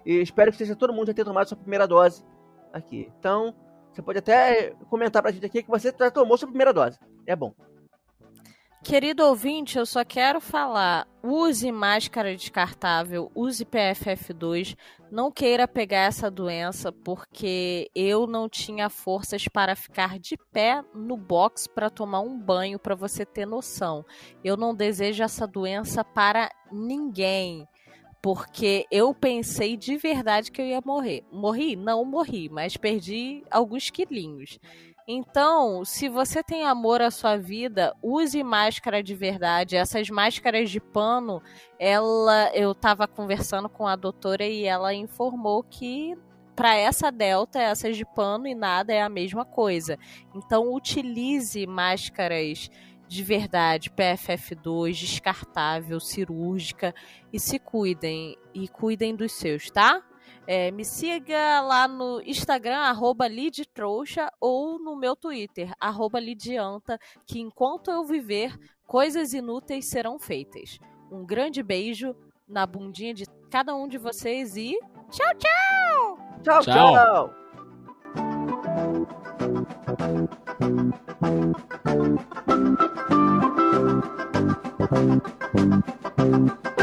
E espero que seja todo mundo já tenha tomado sua primeira dose aqui. Então, você pode até comentar pra gente aqui que você já tomou sua primeira dose. É bom. Querido ouvinte, eu só quero falar: use máscara descartável, use PFF2, não queira pegar essa doença, porque eu não tinha forças para ficar de pé no box para tomar um banho, para você ter noção. Eu não desejo essa doença para ninguém porque eu pensei de verdade que eu ia morrer. Morri? Não morri, mas perdi alguns quilinhos. Então, se você tem amor à sua vida, use máscara de verdade. Essas máscaras de pano, ela, eu estava conversando com a doutora e ela informou que para essa delta, essas de pano e nada é a mesma coisa. Então, utilize máscaras de verdade, PFF2, descartável, cirúrgica e se cuidem e cuidem dos seus, tá? É, me siga lá no Instagram, arroba Lidtrouxa, ou no meu Twitter, arroba Lidianta, que enquanto eu viver, coisas inúteis serão feitas. Um grande beijo na bundinha de cada um de vocês e Tchau, tchau! Tchau, Tchau. tchau. Eu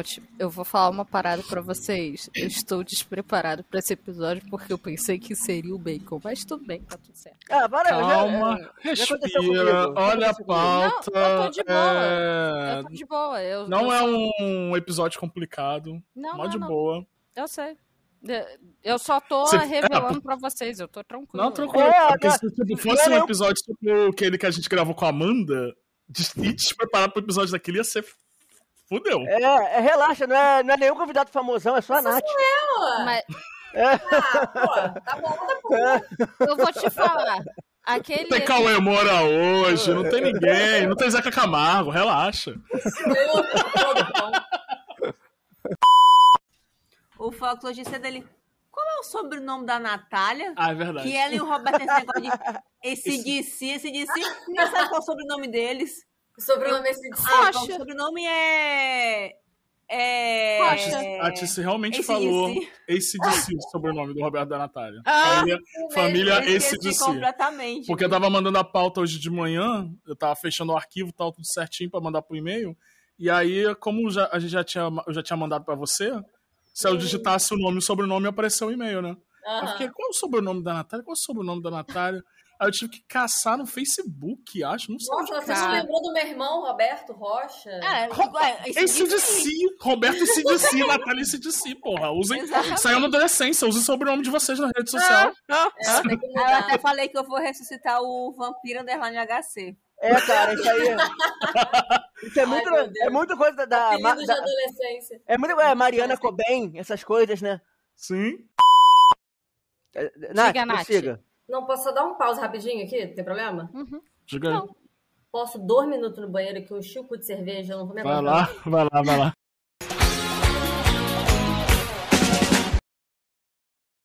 vou, te- eu vou falar uma parada pra vocês. Eu estou despreparado pra esse episódio porque eu pensei que seria o bacon. Mas tudo bem, tá tudo certo. Ah, para, Calma, já, respira, olha a pauta. Não, eu tô de boa. é, Eu tô de boa. Eu, Não eu é só- um episódio complicado, Não, mó não, de não. boa. Eu sei. É, Eu só tô Você- revelando pra vocês. Eu tô tranquilo. Não, tranquilo. É, porque se tipo, fosse é um episódio tipo aquele que a gente gravou com a Amanda, de- e despreparado pro episódio daquele ia ser. Fudeu. É, é, relaxa, não é, não é nenhum convidado famosão, é só a Nath. Pô, Mas É, ah, pô, tá bom, tá bom. <laughs> eu vou te falar. Aquele. Tem Cauê Moura hoje, não tem ninguém, não tem Zeca Camargo, relaxa. Eu. O folclorista dele. Qual é o sobrenome da Natália? Ah, é verdade. Que ela e o Roberto têm esse negócio de <laughs> esse DC, esse DC. Ninguém sabe qual é o sobrenome deles. O sobrenome é esse de Ah, o sobrenome é. É. A. Tice- A Tice realmente AC/DC. falou ACDC, o sobrenome do Roberto da Natália. Ah, Família, família Eu esqueci ACDC. completamente. Porque eu tava mandando a pauta hoje de manhã, eu tava fechando o arquivo, tal, tudo certinho pra mandar pro e-mail. E aí, como já, a gente já tinha, eu já tinha mandado pra você, se eu digitasse o nome e o sobrenome, apareceu o e-mail, né? Eu Aham. fiquei, qual é o sobrenome da Natália? Qual é o sobrenome da Natália? Aí eu tive que caçar no Facebook, acho, não sei. Nossa, você se lembrou do meu irmão, Roberto Rocha? É, ué, esse ACDC, Roberto ACDC, Natália ACDC, porra. Usem, saiu na adolescência, usem o sobrenome de vocês na rede social. É, tem que Eu até falei que eu vou ressuscitar o Vampiro Underline HC. é, cara, isso aí. <laughs> Isso é Ai, muito, é muita coisa da. da, de da- adolescência. é muito. É, Mariana Cobain, essas coisas, né? Sim. É, Nath, Diga, Nath. prossiga. Não, posso só dar um pause rapidinho aqui? Tem problema? Uhum. Diga aí. Não. Posso dois minutos no banheiro que eu enchi o cu de cerveja, eu não vou me Vai aguentar. lá, <laughs> vai lá, vai lá.